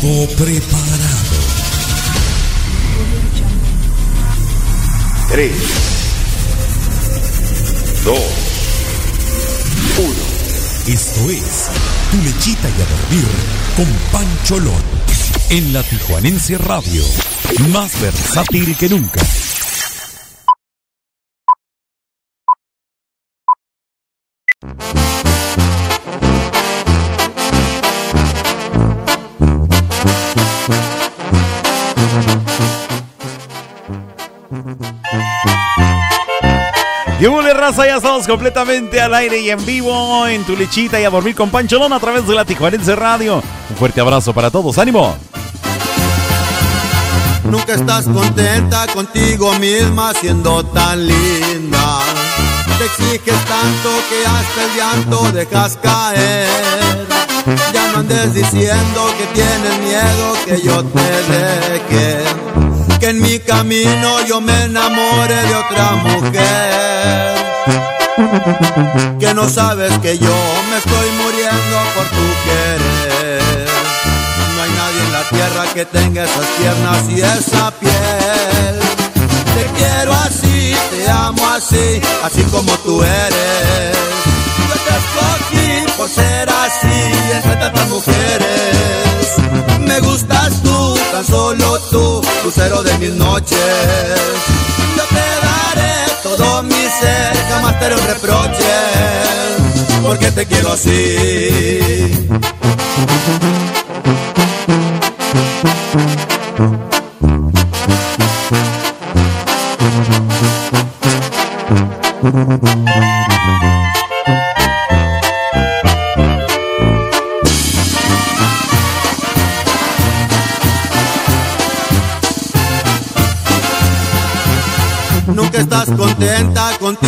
Todo preparado. Tres, dos, uno. Esto es Tu Lechita y a Dormir con Pancholón. En la Tijuanense Radio. Más versátil que nunca. Raza? Ya estamos completamente al aire y en vivo en tu lechita y a dormir con Pancholón a través de la Tijuanense Radio. Un fuerte abrazo para todos. ¡Ánimo! Nunca estás contenta contigo misma siendo tan linda. Te exiges tanto que hasta el llanto dejas caer. Ya no andes diciendo que tienes miedo que yo te deje. Que en mi camino yo me enamore de otra mujer. Que no sabes que yo me estoy muriendo por tu querer. No hay nadie en la tierra que tenga esas piernas y esa piel. Te quiero así, te amo así, así como tú eres. Yo te escogí por ser así entre tantas mujeres. Me gustas solo tú, lucero de mis noches. Yo te daré todo mi ser, jamás te haré un reproche, porque te quiero así.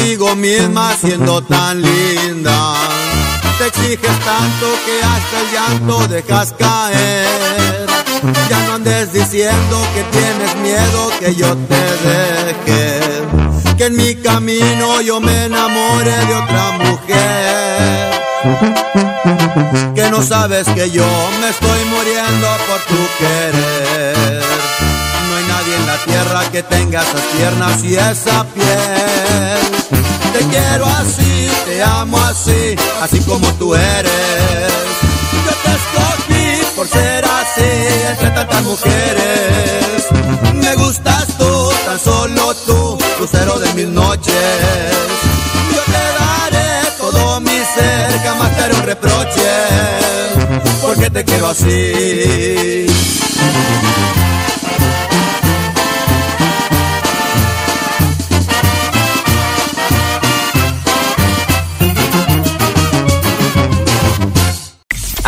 Contigo misma siendo tan linda. Te exiges tanto que hasta el llanto dejas caer. Ya no andes diciendo que tienes miedo que yo te deje. Que en mi camino yo me enamore de otra mujer. Que no sabes que yo me estoy muriendo por tu querer. Tierra que tenga esas piernas y esa piel. Te quiero así, te amo así, así como tú eres. Yo te escogí por ser así entre tantas mujeres. Me gustas tú, tan solo tú, lucero de mis noches. Yo te daré todo mi ser, jamás te haré un reproche, porque te quiero así.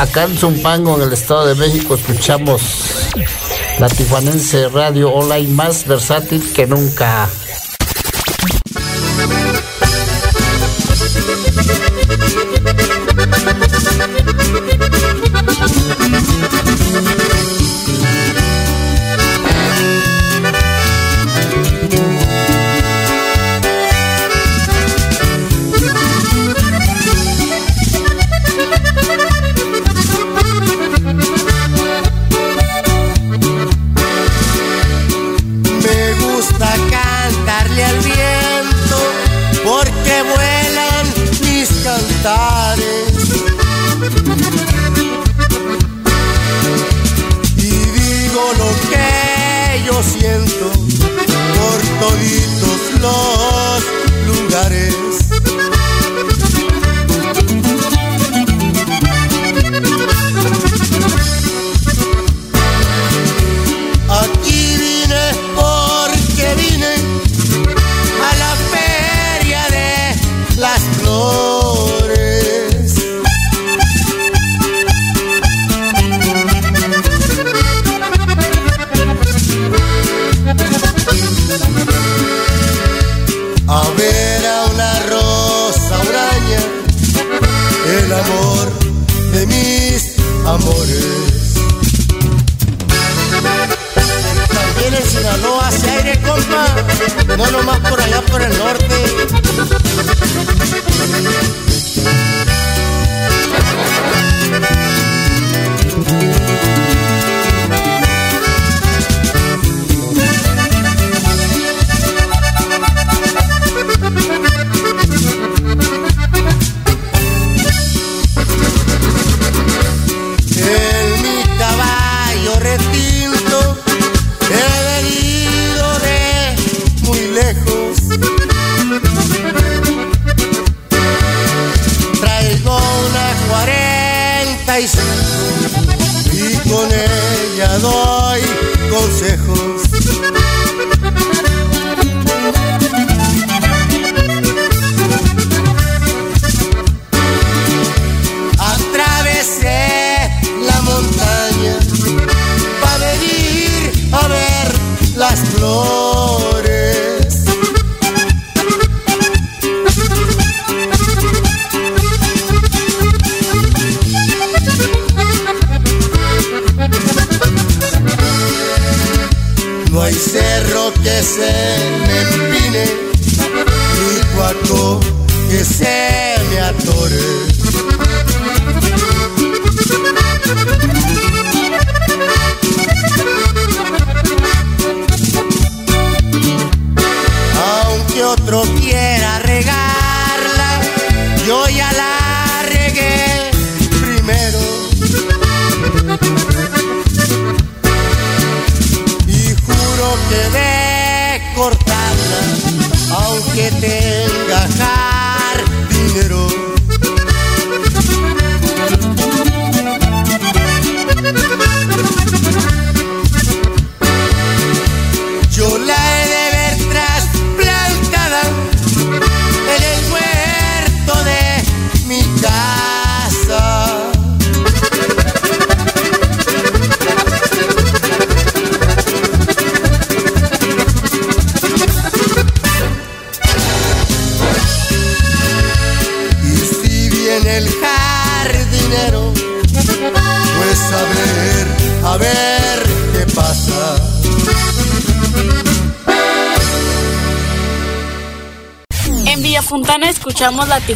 Acá en Zumpango, en el Estado de México, escuchamos la Tijuanense Radio Online más versátil que nunca.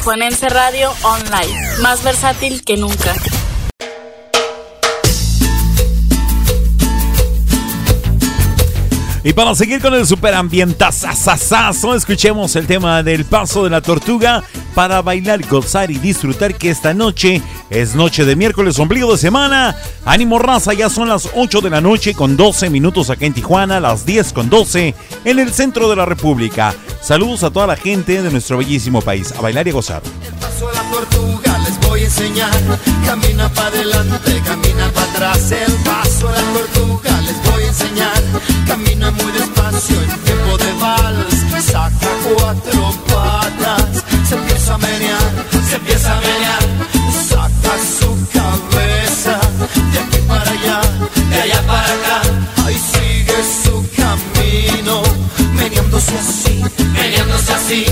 Tijuanense Radio Online, más versátil que nunca. Y para seguir con el superambientazazazo, escuchemos el tema del paso de la tortuga para bailar, gozar y disfrutar que esta noche es noche de miércoles, ombligo de semana. Ánimo raza, ya son las 8 de la noche con 12 minutos acá en Tijuana, las 10 con 12 en el centro de la República. Saludos a toda la gente de nuestro bellísimo país. A bailar y a gozar. paso a la tortuga les voy a enseñar. Camina para adelante, camina para atrás. El paso a la tortuga les voy a enseñar. Camina muy despacio en tiempo de vals. Saca cuatro patas, se empieza a menear, se empieza a menear. Meneándose así, meneándose así.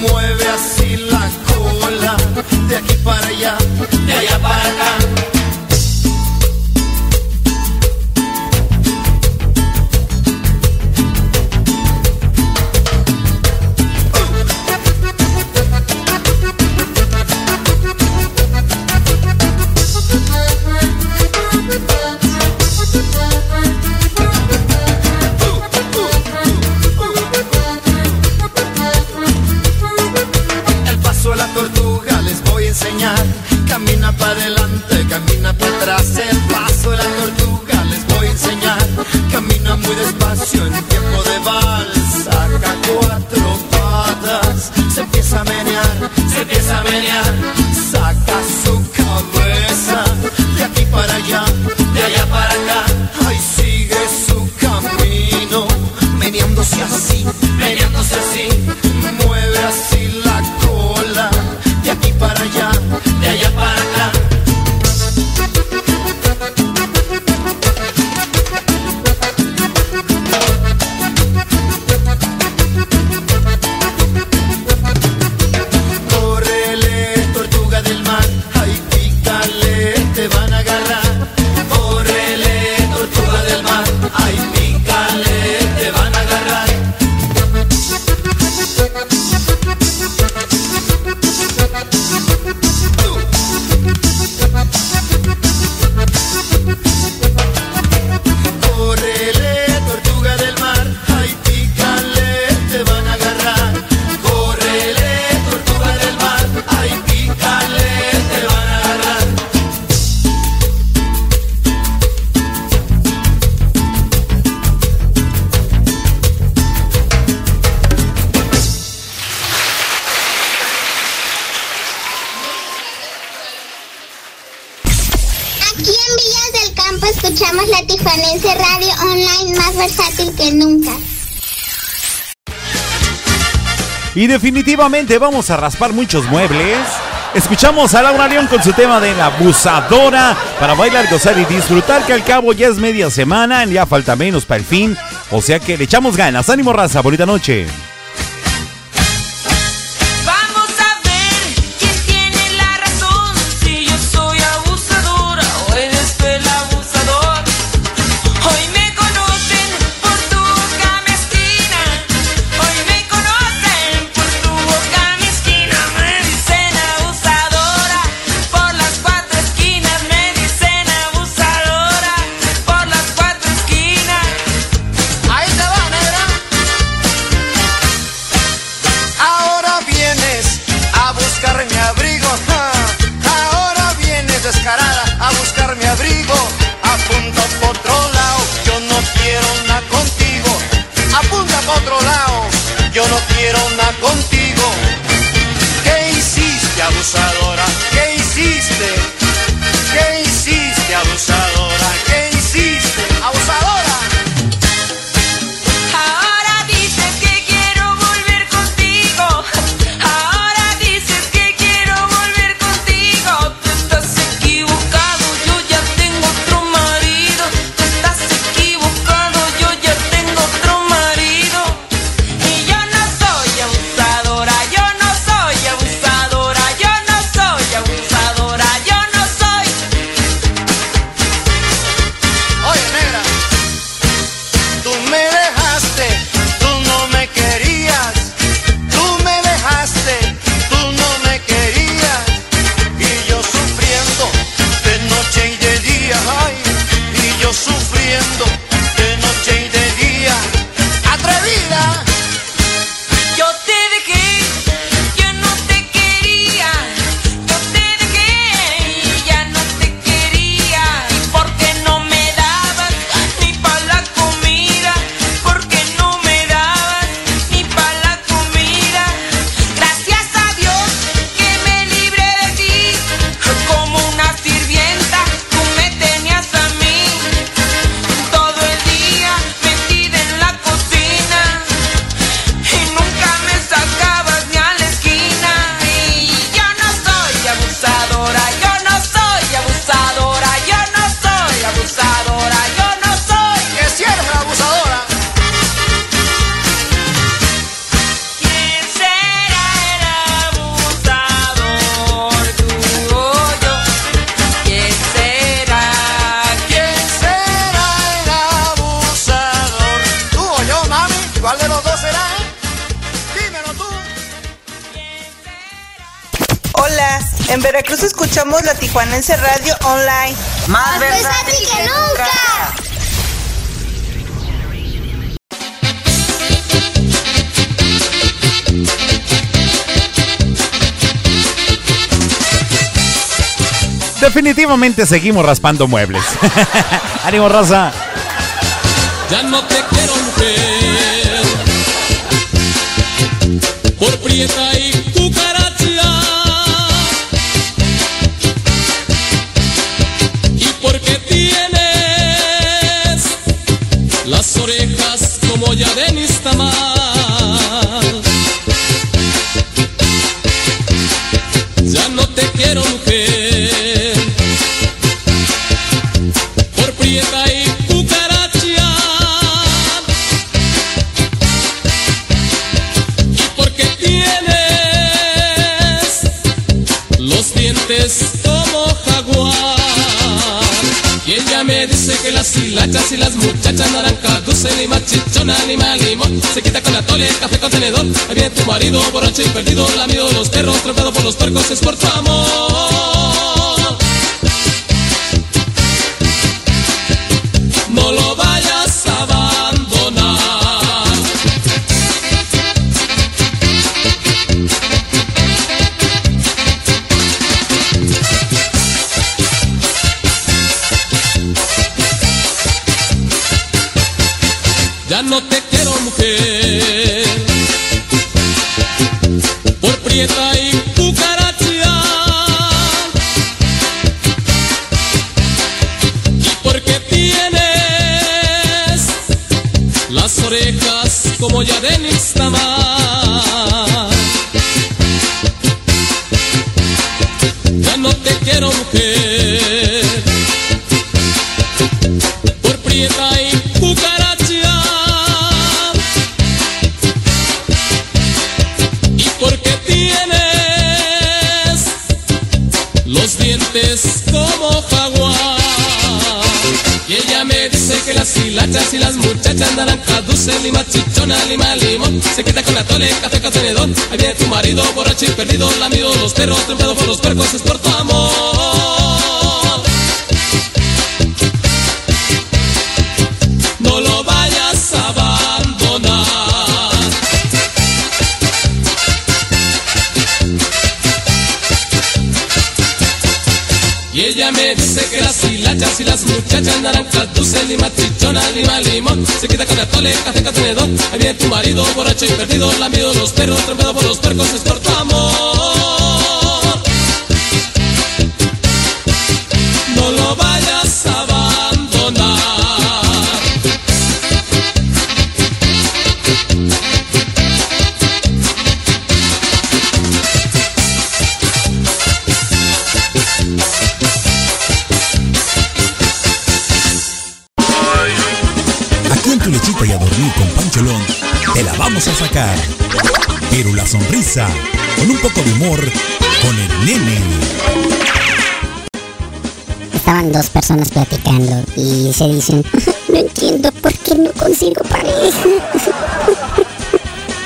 Mueve así la cola, de aquí para allá, de allá para acá. Camina para adelante, camina para atrás. El paso a la tortuga les voy a enseñar. Camina muy despacio en tiempo de vals. Saca cuatro patas, se empieza a menear, se empieza a menear. Saca su cabeza de aquí para allá, de allá para acá. Ahí sigue su camino, meneándose así, meneándose así. Mueve así la cola, de aquí para allá, Definitivamente vamos a raspar muchos muebles. Escuchamos a Laura León con su tema de la abusadora para bailar, gozar y disfrutar que al cabo ya es media semana, ya falta menos para el fin. O sea que le echamos ganas. Ánimo raza, bonita noche. Definitivamente seguimos raspando muebles. Ánimo, raza. Ya no te quiero mujer Por prieta mal limón Se quita con la tole, café con tenedor. Ahí tu marido borracho y perdido Lamido los perros, tropezado por los puercos Es por tu amor y las muchachas naranja dulce, lima chichona, lima limón. Se quita con la tole, café con tenedor. Ahí viene tu marido borracho perdido Lamido de los perros, trempado por los percos Es por tu amor. No lo vayas a abandonar. Y ella me dice que las hilachas y las muchachas naranjas dulce, lima, chichona, lima, limón. Se quita con la tole, café con tenedor. Ahí viene tu marido borracho y perdido. Lamido los perros, trempado por los percos Es por tu amor. No lo vayas sacar. Pero la sonrisa, con un poco de humor, con el nene. Estaban dos personas platicando y se dicen, no entiendo por qué no consigo pareja.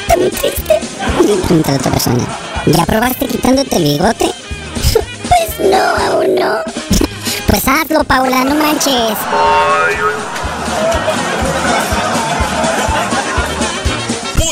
Está muy triste. Le pregunta a la otra persona, ¿ya probaste quitándote el bigote? Pues no, aún no. Pues hazlo, Paula, no manches.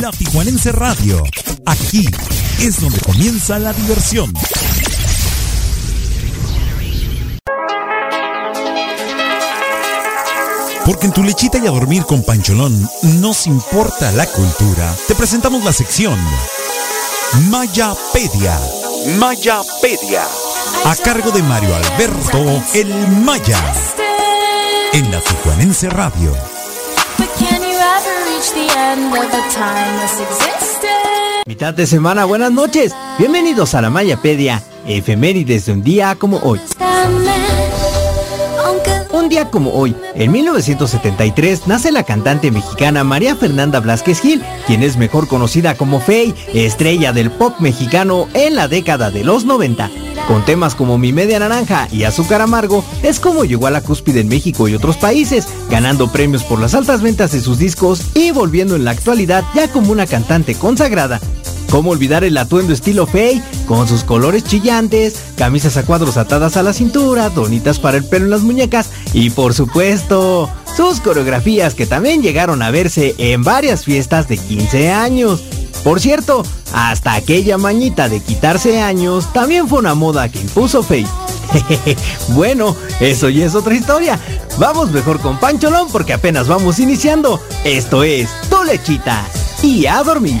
La Tijuanense Radio. Aquí es donde comienza la diversión. Porque en tu lechita y a dormir con Pancholón nos importa la cultura. Te presentamos la sección Mayapedia. Mayapedia. A cargo de Mario Alberto El Maya. En la Tijuanense Radio. Mitad de semana, buenas noches. Bienvenidos a la Mayapedia, efemérides de un día como hoy. Un día como hoy, en 1973, nace la cantante mexicana María Fernanda Blasquez Gil, quien es mejor conocida como Faye, estrella del pop mexicano en la década de los 90. Con temas como Mi Media Naranja y Azúcar Amargo, es como llegó a la cúspide en México y otros países, ganando premios por las altas ventas de sus discos y volviendo en la actualidad ya como una cantante consagrada. ¿Cómo olvidar el atuendo estilo Faye? Con sus colores chillantes, camisas a cuadros atadas a la cintura, donitas para el pelo en las muñecas y por supuesto, sus coreografías que también llegaron a verse en varias fiestas de 15 años. Por cierto, hasta aquella mañita de quitarse años también fue una moda que impuso Faye. bueno, eso ya es otra historia. Vamos mejor con Pancholón porque apenas vamos iniciando. Esto es Tu Lechita y a dormir.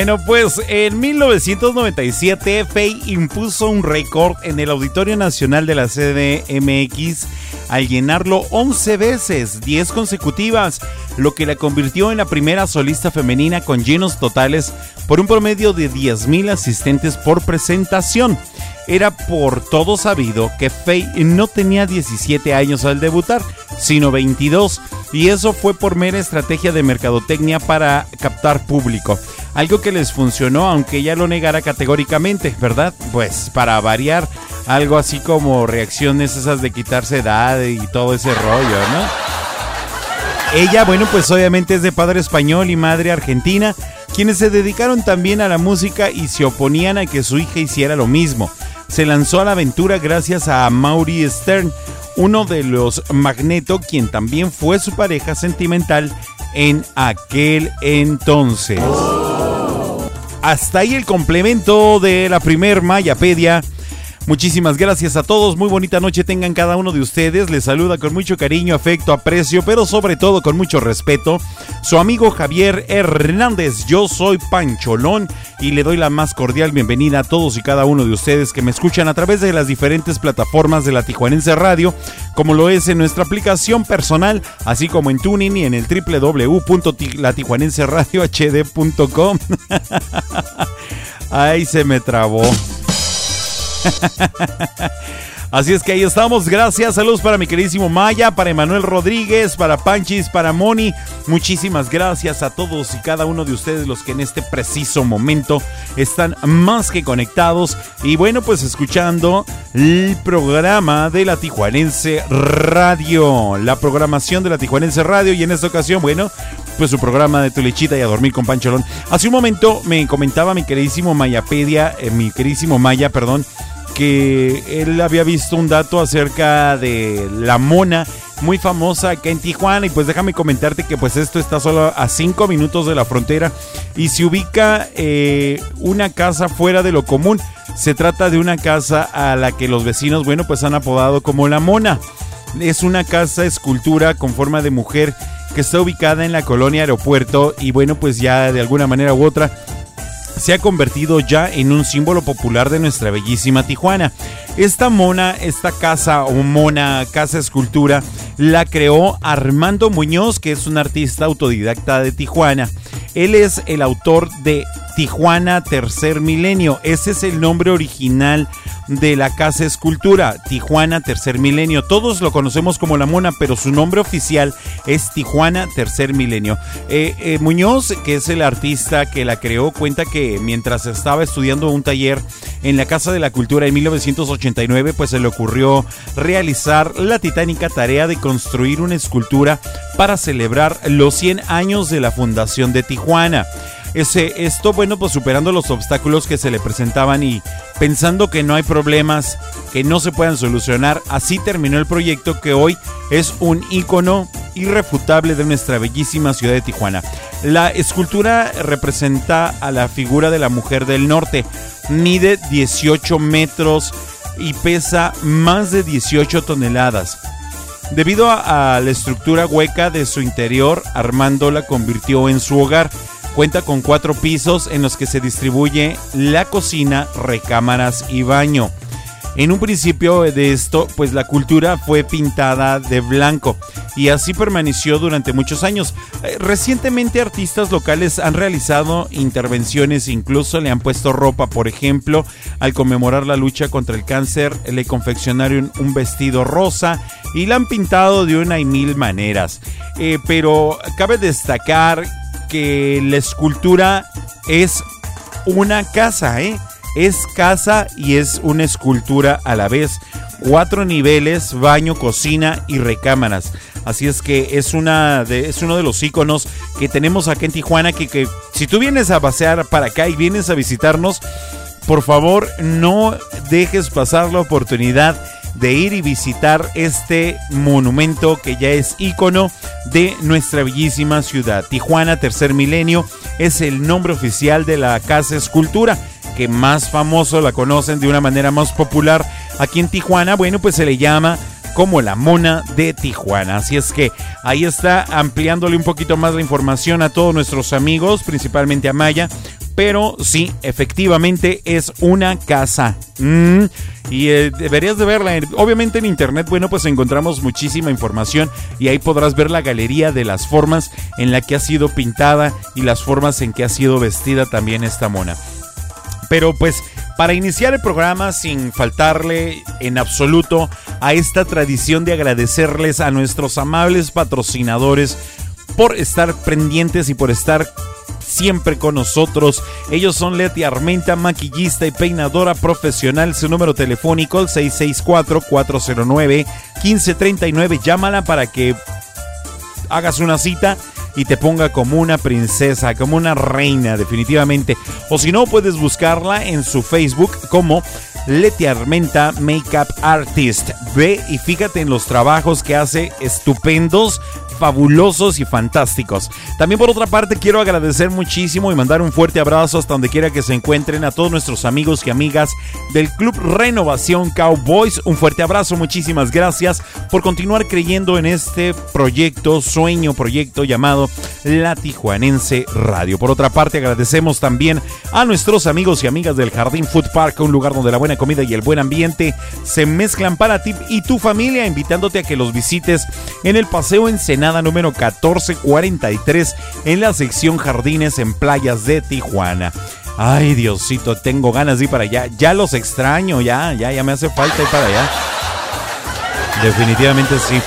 Bueno, pues en 1997 Faye impuso un récord en el Auditorio Nacional de la CDMX al llenarlo 11 veces, 10 consecutivas, lo que la convirtió en la primera solista femenina con llenos totales por un promedio de 10.000 asistentes por presentación. Era por todo sabido que Faye no tenía 17 años al debutar, sino 22, y eso fue por mera estrategia de mercadotecnia para captar público. Algo que les funcionó, aunque ella lo negara categóricamente, ¿verdad? Pues para variar, algo así como reacciones esas de quitarse edad y todo ese rollo, ¿no? Ella, bueno, pues obviamente es de padre español y madre argentina, quienes se dedicaron también a la música y se oponían a que su hija hiciera lo mismo. Se lanzó a la aventura gracias a Maury Stern, uno de los Magneto, quien también fue su pareja sentimental en aquel entonces. Hasta ahí el complemento de la primer Mayapedia. Muchísimas gracias a todos, muy bonita noche tengan cada uno de ustedes, les saluda con mucho cariño, afecto, aprecio, pero sobre todo con mucho respeto, su amigo Javier Hernández, yo soy Pancholón y le doy la más cordial bienvenida a todos y cada uno de ustedes que me escuchan a través de las diferentes plataformas de la Tijuanense Radio, como lo es en nuestra aplicación personal, así como en Tuning y en el www.latijuanenseradiohd.com. Ay, se me trabó. Así es que ahí estamos. Gracias. Saludos para mi queridísimo Maya, para Emanuel Rodríguez, para Panchis, para Moni. Muchísimas gracias a todos y cada uno de ustedes los que en este preciso momento están más que conectados. Y bueno, pues escuchando el programa de la Tijuanense Radio. La programación de la Tijuanense Radio. Y en esta ocasión, bueno, pues su programa de tu lechita y a dormir con Pancholón. Hace un momento me comentaba mi queridísimo Mayapedia, eh, mi queridísimo Maya, perdón que él había visto un dato acerca de la mona muy famosa acá en Tijuana y pues déjame comentarte que pues esto está solo a 5 minutos de la frontera y se ubica eh, una casa fuera de lo común. Se trata de una casa a la que los vecinos, bueno, pues han apodado como la mona. Es una casa escultura con forma de mujer que está ubicada en la colonia aeropuerto y bueno, pues ya de alguna manera u otra se ha convertido ya en un símbolo popular de nuestra bellísima Tijuana. Esta mona, esta casa o mona, casa escultura, la creó Armando Muñoz, que es un artista autodidacta de Tijuana. Él es el autor de Tijuana Tercer Milenio. Ese es el nombre original de la casa escultura, Tijuana Tercer Milenio. Todos lo conocemos como La Mona, pero su nombre oficial es Tijuana Tercer Milenio. Eh, eh, Muñoz, que es el artista que la creó, cuenta que mientras estaba estudiando un taller en la Casa de la Cultura en 1989, pues se le ocurrió realizar la titánica tarea de construir una escultura para celebrar los 100 años de la fundación de Tijuana. Ese, esto, bueno, pues superando los obstáculos que se le presentaban y pensando que no hay problemas que no se puedan solucionar, así terminó el proyecto que hoy es un icono irrefutable de nuestra bellísima ciudad de Tijuana. La escultura representa a la figura de la mujer del norte, mide 18 metros y pesa más de 18 toneladas. Debido a, a la estructura hueca de su interior, Armando la convirtió en su hogar. Cuenta con cuatro pisos en los que se distribuye la cocina, recámaras y baño. En un principio de esto, pues la cultura fue pintada de blanco y así permaneció durante muchos años. Eh, Recientemente artistas locales han realizado intervenciones, incluso le han puesto ropa, por ejemplo, al conmemorar la lucha contra el cáncer, le confeccionaron un vestido rosa y la han pintado de una y mil maneras. Eh, pero cabe destacar que la escultura es una casa, ¿eh? Es casa y es una escultura a la vez. Cuatro niveles, baño, cocina y recámaras. Así es que es, una es uno de los iconos que tenemos acá en Tijuana. Que si tú vienes a pasear para acá y vienes a visitarnos, por favor no dejes pasar la oportunidad de ir y visitar este monumento que ya es ícono de nuestra bellísima ciudad. Tijuana Tercer Milenio es el nombre oficial de la Casa Escultura, que más famoso la conocen de una manera más popular aquí en Tijuana. Bueno, pues se le llama como la mona de Tijuana. Así es que ahí está ampliándole un poquito más la información a todos nuestros amigos, principalmente a Maya. Pero sí, efectivamente es una casa. Mm, y eh, deberías de verla. Obviamente en internet, bueno, pues encontramos muchísima información y ahí podrás ver la galería de las formas en la que ha sido pintada y las formas en que ha sido vestida también esta mona. Pero pues para iniciar el programa sin faltarle en absoluto a esta tradición de agradecerles a nuestros amables patrocinadores por estar pendientes y por estar siempre con nosotros. Ellos son Leti Armenta, maquillista y peinadora profesional. Su número telefónico el 664-409-1539. Llámala para que hagas una cita y te ponga como una princesa, como una reina, definitivamente. O si no, puedes buscarla en su Facebook como Leti Armenta Makeup Artist. Ve y fíjate en los trabajos que hace estupendos fabulosos y fantásticos. También por otra parte quiero agradecer muchísimo y mandar un fuerte abrazo hasta donde quiera que se encuentren a todos nuestros amigos y amigas del Club Renovación Cowboys. Un fuerte abrazo, muchísimas gracias por continuar creyendo en este proyecto, sueño, proyecto llamado La Tijuanense Radio. Por otra parte agradecemos también a nuestros amigos y amigas del Jardín Food Park, un lugar donde la buena comida y el buen ambiente se mezclan para ti y tu familia, invitándote a que los visites en el Paseo Ensenada número 1443 en la sección Jardines en Playas de Tijuana. Ay, Diosito, tengo ganas de ir para allá. Ya los extraño, ya, ya, ya me hace falta ir para allá. Definitivamente sí.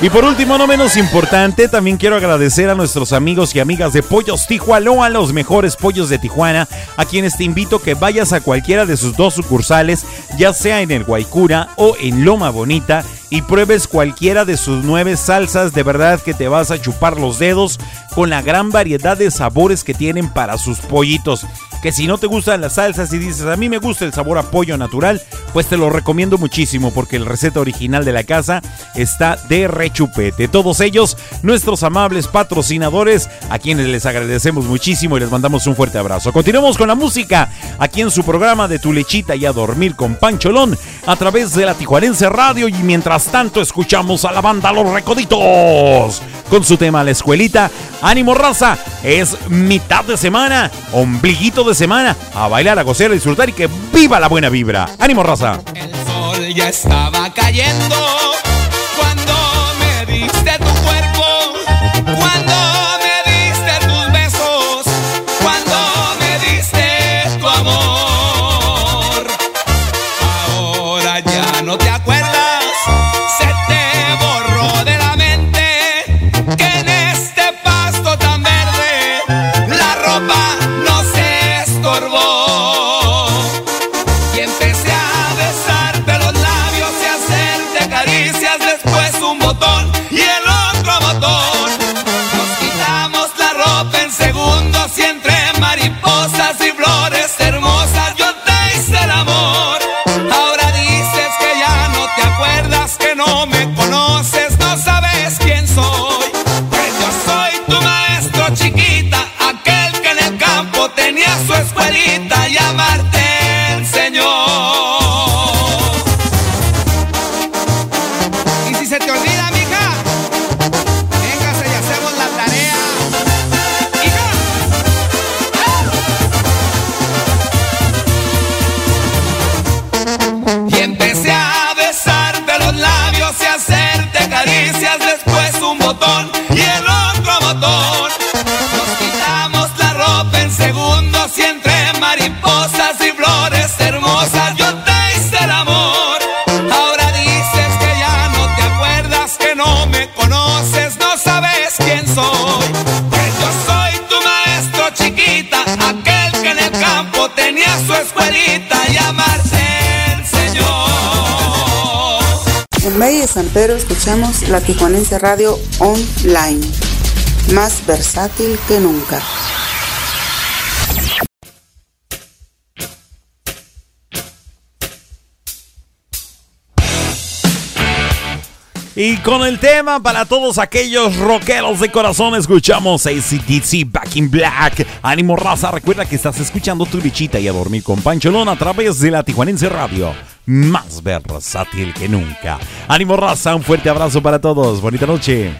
Y por último, no menos importante, también quiero agradecer a nuestros amigos y amigas de Pollos Tijuana, los mejores pollos de Tijuana, a quienes te invito que vayas a cualquiera de sus dos sucursales, ya sea en el Guaycura o en Loma Bonita, y pruebes cualquiera de sus nueve salsas, de verdad que te vas a chupar los dedos con la gran variedad de sabores que tienen para sus pollitos que si no te gustan las salsas y dices a mí me gusta el sabor a pollo natural, pues te lo recomiendo muchísimo porque el receta original de la casa está de rechupete. Todos ellos, nuestros amables patrocinadores, a quienes les agradecemos muchísimo y les mandamos un fuerte abrazo. Continuamos con la música aquí en su programa de Tu Lechita y a Dormir con Pancholón a través de la Tijuanense Radio y mientras tanto escuchamos a la banda Los Recoditos con su tema La Escuelita. Ánimo raza, es mitad de semana, ombliguito de semana, a bailar, a gozar, a disfrutar y que viva la buena vibra. ¡Ánimo, raza! El sol ya estaba cayendo Escuchamos la Tijuanense Radio Online, más versátil que nunca. Y con el tema para todos aquellos rockeros de corazón, escuchamos ACDC Back in Black. Ánimo raza, recuerda que estás escuchando tu bichita y a dormir con Pancholón a través de la Tijuanense Radio. Más versátil que nunca. Ánimo raza, un fuerte abrazo para todos. Bonita noche.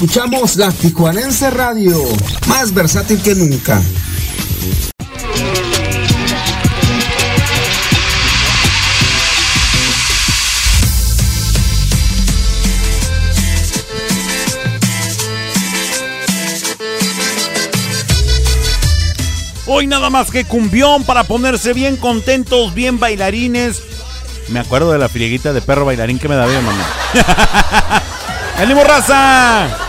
escuchamos la Tijuanense Radio, más versátil que nunca. Hoy nada más que cumbión para ponerse bien contentos, bien bailarines. Me acuerdo de la frieguita de perro bailarín que me da bien, mamá. ¡Ánimo, raza!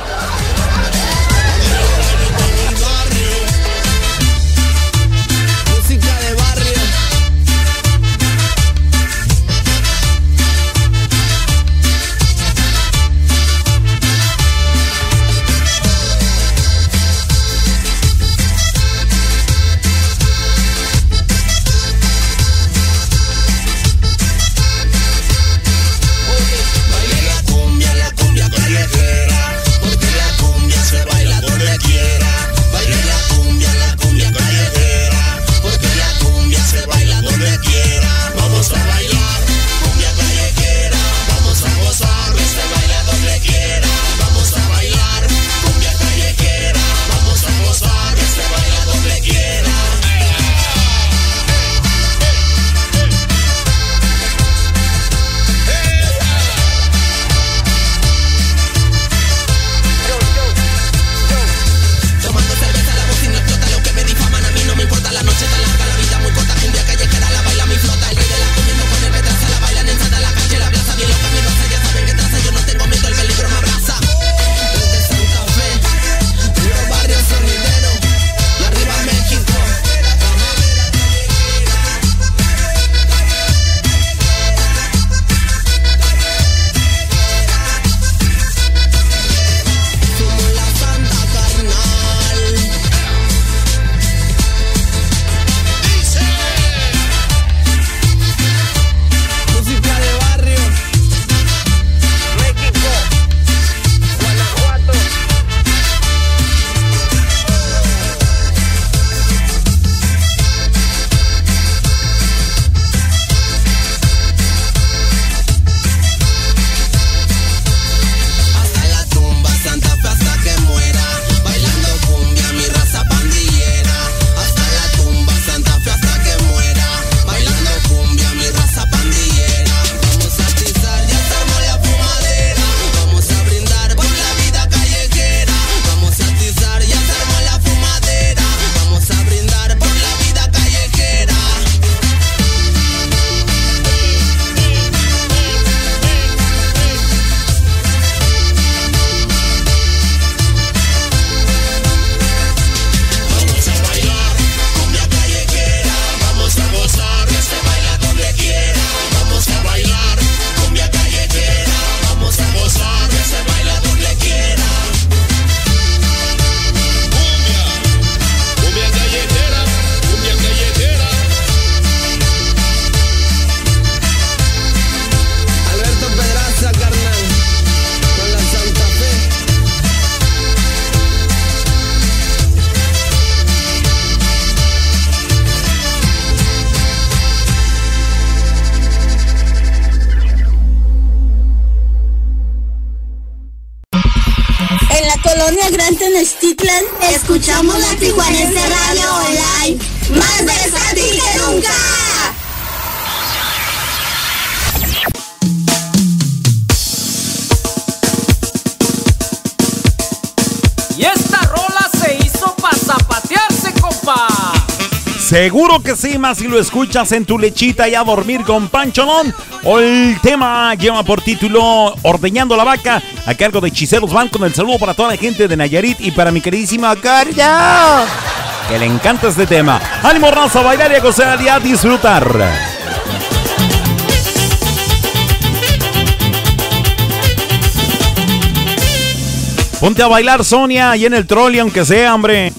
Seguro que sí, más si lo escuchas en tu lechita y a dormir con Pancholón. O el tema lleva por título Ordeñando la vaca, a cargo de Hechiceros Van, con el saludo para toda la gente de Nayarit y para mi queridísima Carla, que le encanta este tema. Ánimo, raza, a bailar y a gozar y a disfrutar. Ponte a bailar, Sonia, y en el trolley, aunque sea, hombre.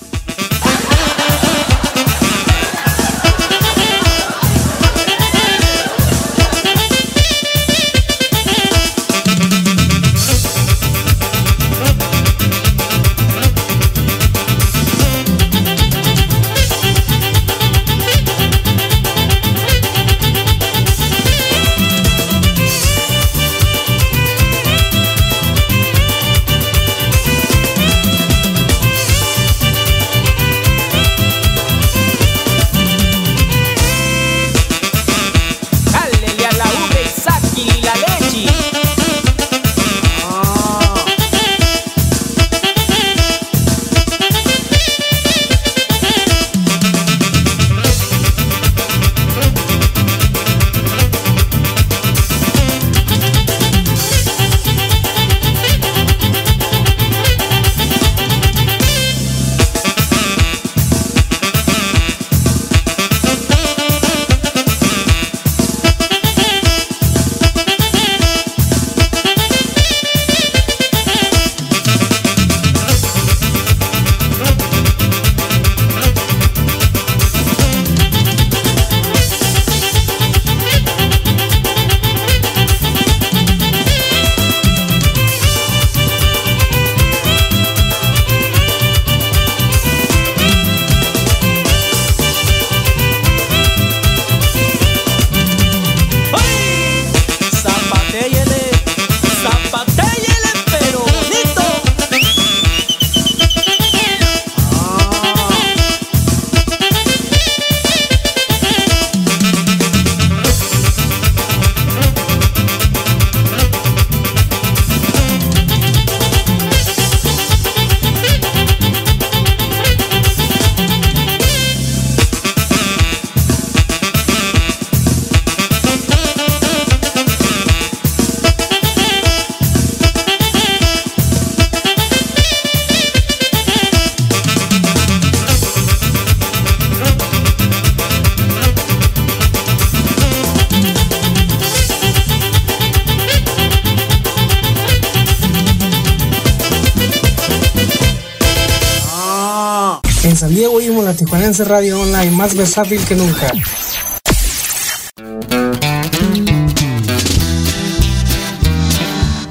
Radio Online, más versátil que nunca.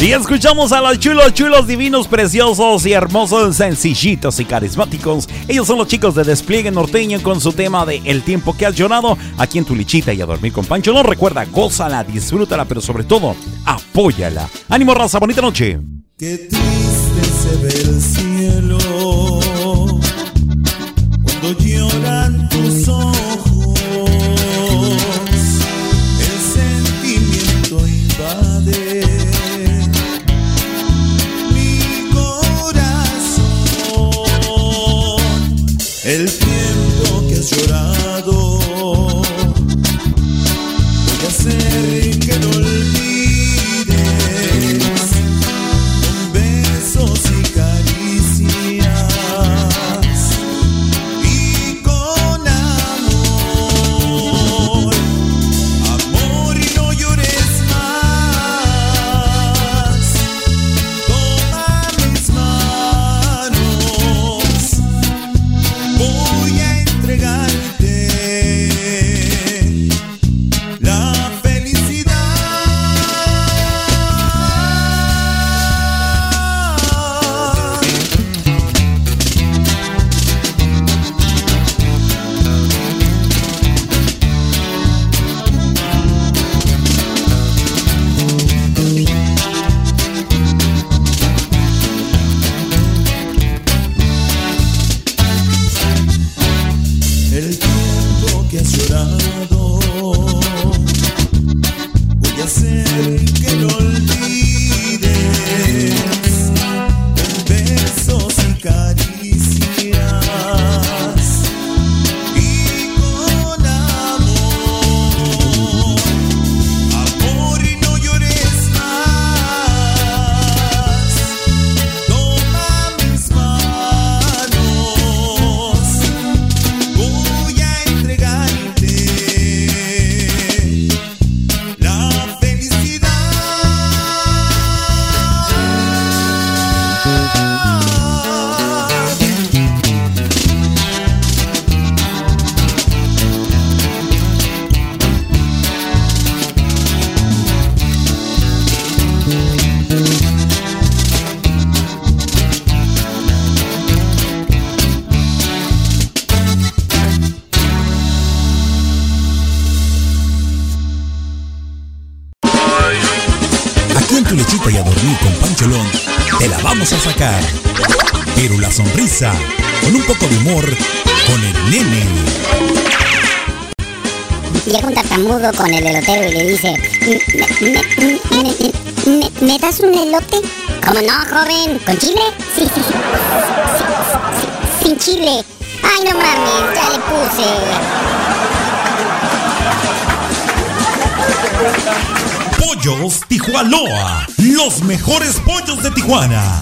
Y escuchamos a los chulos, chulos, divinos, preciosos y hermosos, sencillitos y carismáticos. Ellos son los chicos de Despliegue Norteño con su tema de El tiempo que has llorado aquí en tu lichita y a dormir con Pancho. No recuerda, gózala, disfrútala, pero sobre todo, apóyala. Ánimo, raza, bonita noche. Qué Llega un tartamudo con el elotero y le dice, ¿me, me, das un elote? ¿Cómo no, joven? ¿Con chile? Sí, sí, Sin chile. Ay, no mames, ya le puse. Pollos Tijualoa, los mejores pollos de Tijuana.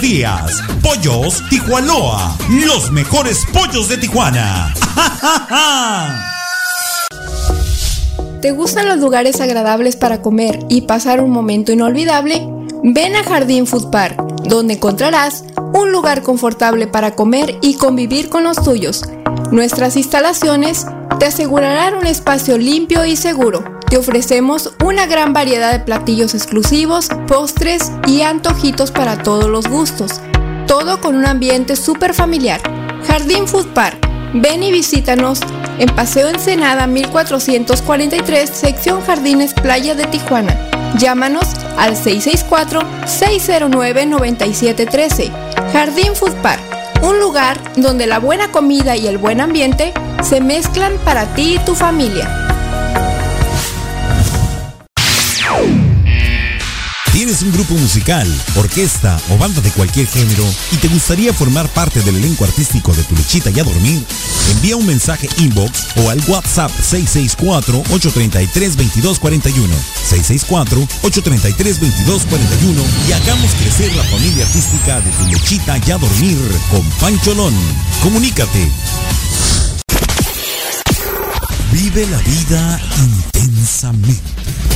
días. Pollos Tijuanoa, los mejores pollos de Tijuana. ¿Te gustan los lugares agradables para comer y pasar un momento inolvidable? Ven a Jardín Food Park, donde encontrarás un lugar confortable para comer y convivir con los tuyos. Nuestras instalaciones te asegurarán un espacio limpio y seguro. Te ofrecemos una gran variedad de platillos exclusivos, postres y antojitos para todos los gustos. Todo con un ambiente súper familiar. Jardín Food Park. Ven y visítanos en Paseo Ensenada 1443, sección Jardines Playa de Tijuana. Llámanos al 664-609-9713. Jardín Food Park, un lugar donde la buena comida y el buen ambiente se mezclan para ti y tu familia. ¿Tienes un grupo musical, orquesta o banda de cualquier género y te gustaría formar parte del elenco artístico de Tu Lechita y a Dormir? Envía un mensaje inbox o al WhatsApp 664-833-2241. 664-833-2241 y hagamos crecer la familia artística de Tu Lechita y a Dormir con Pancholón. Comunícate. Vive la vida intensamente.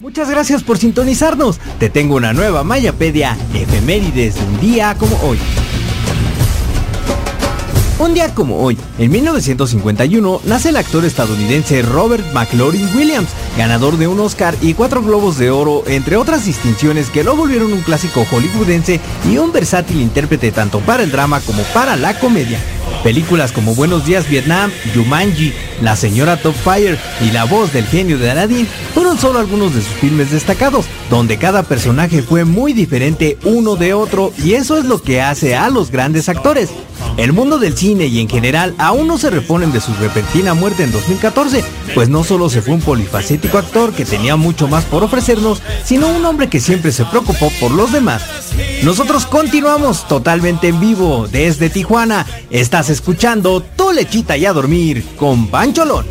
Muchas gracias por sintonizarnos. Te tengo una nueva Mayapedia, efemérides de un día como hoy. Un día como hoy, en 1951, nace el actor estadounidense Robert McLaurin Williams, ganador de un Oscar y cuatro Globos de Oro, entre otras distinciones que lo volvieron un clásico hollywoodense y un versátil intérprete tanto para el drama como para la comedia. Películas como Buenos Días Vietnam, Jumanji, La Señora Top Fire y La Voz del Genio de Aladdin fueron solo algunos de sus filmes destacados, donde cada personaje fue muy diferente uno de otro y eso es lo que hace a los grandes actores. El mundo del cine y en general aún no se reponen de su repentina muerte en 2014, pues no solo se fue un polifacético actor que tenía mucho más por ofrecernos, sino un hombre que siempre se preocupó por los demás. Nosotros continuamos totalmente en vivo desde Tijuana. Estás escuchando Tu Lechita y a Dormir con Pancholón.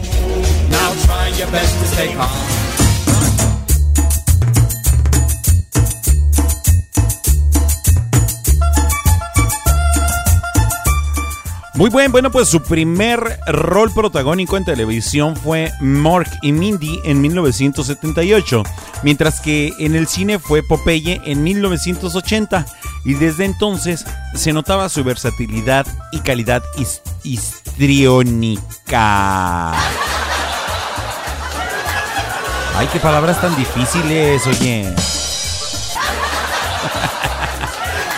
Muy buen, bueno, pues su primer rol protagónico en televisión fue Mork y Mindy en 1978, mientras que en el cine fue Popeye en 1980, y desde entonces se notaba su versatilidad y calidad his- histriónica. Ay, qué palabras tan difíciles, oye.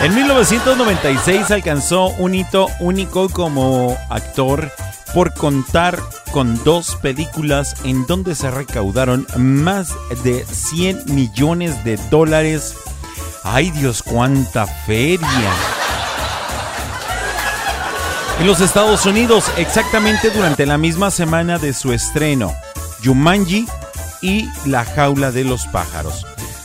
En 1996 alcanzó un hito único como actor por contar con dos películas en donde se recaudaron más de 100 millones de dólares. ¡Ay Dios, cuánta feria! En los Estados Unidos, exactamente durante la misma semana de su estreno, Jumanji y La jaula de los pájaros.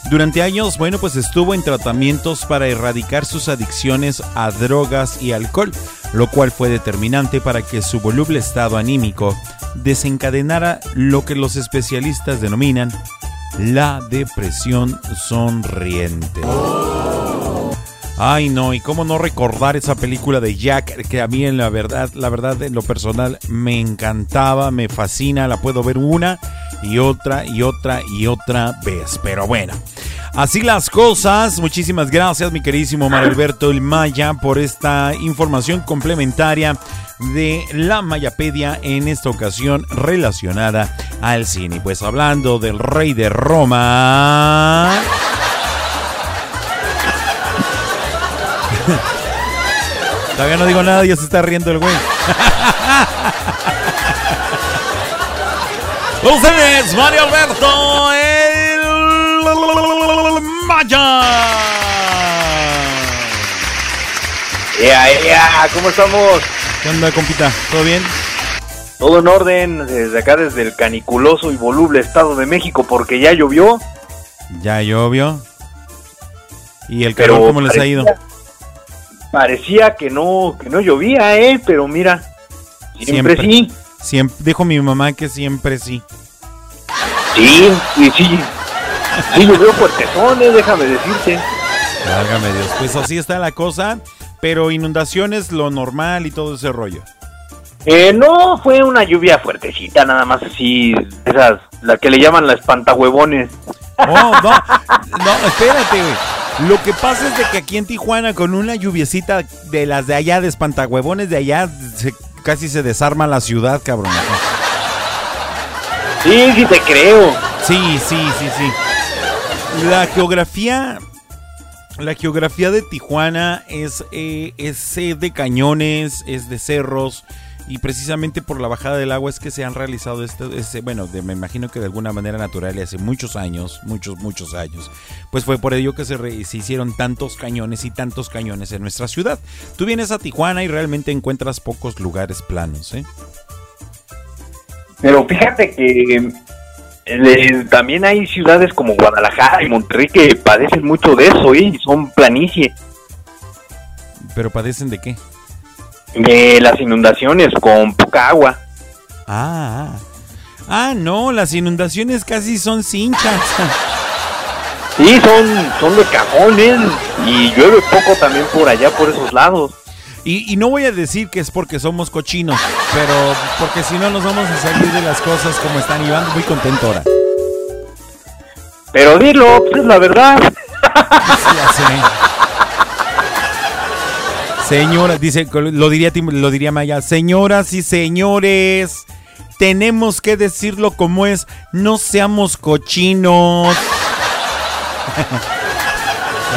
Durante años, bueno, pues estuvo en tratamientos para erradicar sus adicciones a drogas y alcohol, lo cual fue determinante para que su voluble estado anímico desencadenara lo que los especialistas denominan la depresión sonriente. Ay, no, y cómo no recordar esa película de Jack que a mí en la verdad, la verdad en lo personal me encantaba, me fascina, la puedo ver una y otra y otra y otra vez. Pero bueno, así las cosas. Muchísimas gracias, mi queridísimo Mario Alberto El Maya, por esta información complementaria de la Mayapedia en esta ocasión relacionada al cine. Pues hablando del rey de Roma. Todavía no digo nada, ya se está riendo el güey. Ustedes, Mario Alberto, el Maya. ¡Ea, ea! ¿Cómo estamos? ¿Qué onda, compita? ¿Todo bien? Todo en orden, desde acá, desde el caniculoso y voluble Estado de México, porque ya llovió. Ya llovió. ¿Y el Pero calor cómo les ha ido? Parecía que no, que no llovía, ¿eh? Pero mira, siempre, sí. Siempre, dijo mi mamá que siempre sí. Sí, y sí. Sí llovió fuertezones, déjame decirte. Válgame Dios. Pues así está la cosa. Pero inundaciones, lo normal y todo ese rollo. Eh, no, fue una lluvia fuertecita, nada más así, esas, la que le llaman la espantahuevones. Oh, no, no, espérate, güey. Lo que pasa es de que aquí en Tijuana, con una lluviecita de las de allá, de espantahuevones de allá, se- casi se desarma la ciudad, cabrón. Sí, sí te creo. Sí, sí, sí, sí. La geografía. La geografía de Tijuana es, eh, es de cañones, es de cerros. Y precisamente por la bajada del agua es que se han realizado este, este- bueno, de- me imagino que de alguna manera natural y hace muchos años, muchos, muchos años. Pues fue por ello que se, re- se hicieron tantos cañones y tantos cañones en nuestra ciudad. Tú vienes a Tijuana y realmente encuentras pocos lugares planos, ¿eh? Pero fíjate que eh, también hay ciudades como Guadalajara y Monterrey que padecen mucho de eso, ¿eh? y son planicie. Pero padecen de qué? De las inundaciones con poca agua. Ah, ah. Ah, no, las inundaciones casi son cinchas. Sí, son, son de cajones y llueve poco también por allá, por esos lados. Y, y no voy a decir que es porque somos cochinos, pero porque si no nos vamos a salir de las cosas como están y van muy contento ahora. Pero dilo, pues es la verdad. Ya sé. Señora, dice, lo diría, lo diría Maya, señoras y señores, tenemos que decirlo como es, no seamos cochinos.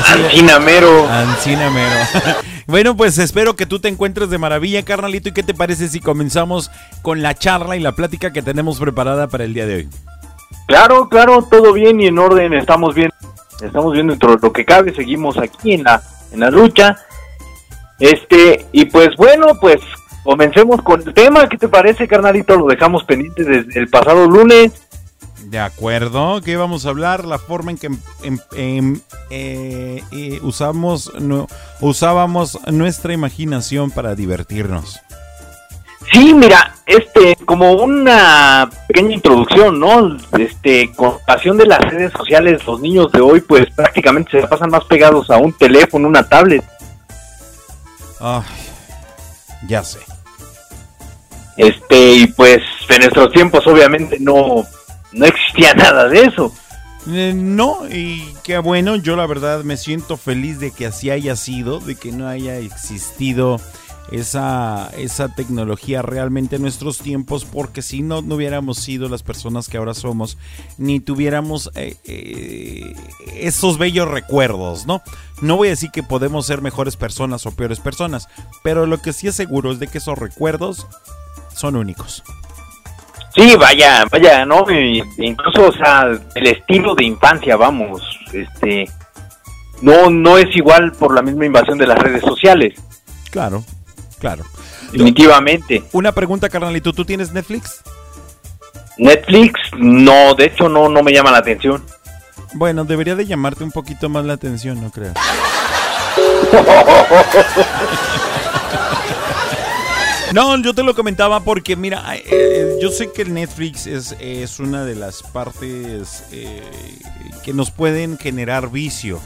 Ancinamero. Ancinamero. bueno, pues espero que tú te encuentres de maravilla, carnalito. ¿Y qué te parece si comenzamos con la charla y la plática que tenemos preparada para el día de hoy? Claro, claro, todo bien y en orden, estamos bien. Estamos bien dentro de lo que cabe, seguimos aquí en la, en la lucha. Este, y pues bueno, pues comencemos con el tema. ¿Qué te parece, carnalito? Lo dejamos pendiente desde el pasado lunes. De acuerdo, ¿qué vamos a hablar? La forma en que eh, eh, usamos, no- usábamos nuestra imaginación para divertirnos. Sí, mira, este, como una pequeña introducción, ¿no? Este, con ocasión de las redes sociales, los niños de hoy, pues prácticamente se pasan más pegados a un teléfono, una tablet. Ay, ya sé. Este, y pues en nuestros tiempos, obviamente, no, no existía nada de eso. Eh, no, y qué bueno, yo la verdad me siento feliz de que así haya sido, de que no haya existido esa, esa tecnología realmente en nuestros tiempos, porque si no, no hubiéramos sido las personas que ahora somos, ni tuviéramos eh, eh, esos bellos recuerdos, ¿no? No voy a decir que podemos ser mejores personas o peores personas, pero lo que sí es seguro es de que esos recuerdos son únicos. Sí, vaya, vaya, ¿no? Incluso, o sea, el estilo de infancia, vamos, este, no, no es igual por la misma invasión de las redes sociales. Claro, claro. Definitivamente. Una pregunta, carnalito, ¿tú tienes Netflix? Netflix, no, de hecho no, no me llama la atención. Bueno, debería de llamarte un poquito más la atención, ¿no creas? No, yo te lo comentaba porque, mira, eh, yo sé que el Netflix es, es una de las partes eh, que nos pueden generar vicio.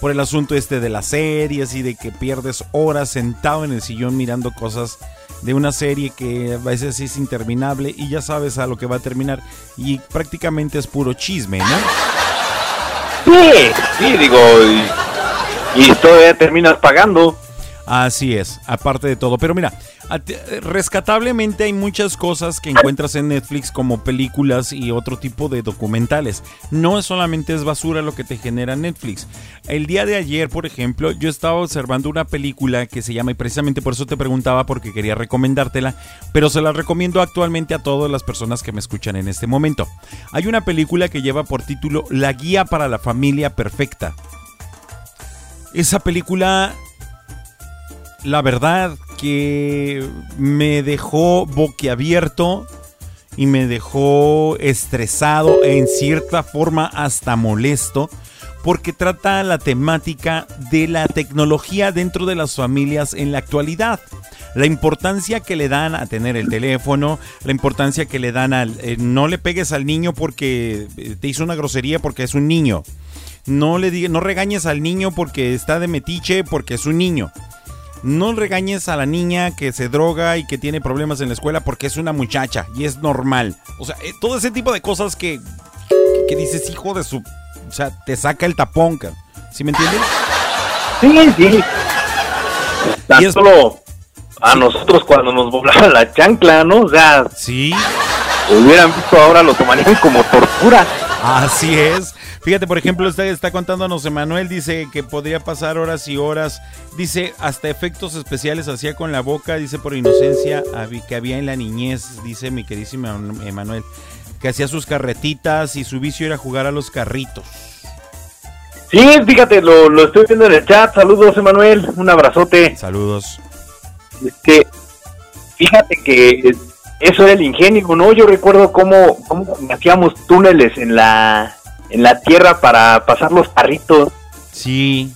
Por el asunto este de las series y de que pierdes horas sentado en el sillón mirando cosas de una serie que a veces es interminable y ya sabes a lo que va a terminar y prácticamente es puro chisme, ¿no? Sí, sí, digo, y, y todavía terminas pagando. Así es, aparte de todo. Pero mira, at- rescatablemente hay muchas cosas que encuentras en Netflix como películas y otro tipo de documentales. No solamente es basura lo que te genera Netflix. El día de ayer, por ejemplo, yo estaba observando una película que se llama, y precisamente por eso te preguntaba porque quería recomendártela, pero se la recomiendo actualmente a todas las personas que me escuchan en este momento. Hay una película que lleva por título La Guía para la Familia Perfecta. Esa película la verdad que me dejó boquiabierto y me dejó estresado, en cierta forma hasta molesto, porque trata la temática de la tecnología dentro de las familias en la actualidad. La importancia que le dan a tener el teléfono, la importancia que le dan al... eh, no le pegues al niño porque eh, te hizo una grosería porque es un niño. No le diga, no regañes al niño porque está de metiche porque es un niño. No regañes a la niña que se droga y que tiene problemas en la escuela porque es una muchacha y es normal. O sea, eh, todo ese tipo de cosas que, que, que dices, hijo de su... O sea, te saca el tapón, ca- ¿sí me entiendes? Sí, sí. Tan solo a nosotros cuando nos volaba la chancla, ¿no? O sea, sí. Hubieran visto ahora lo tomarían como tortura. Así es. Fíjate, por ejemplo, está, está contándonos Emanuel, dice que podría pasar horas y horas. Dice, hasta efectos especiales hacía con la boca, dice por inocencia que había en la niñez, dice mi queridísimo Emanuel, que hacía sus carretitas y su vicio era jugar a los carritos. Sí, fíjate, lo, lo estoy viendo en el chat. Saludos, Emanuel. Un abrazote. Saludos. Este, fíjate que eso era el ingenio, ¿no? Yo recuerdo cómo, cómo hacíamos túneles en la, en la tierra para pasar los carritos. Sí,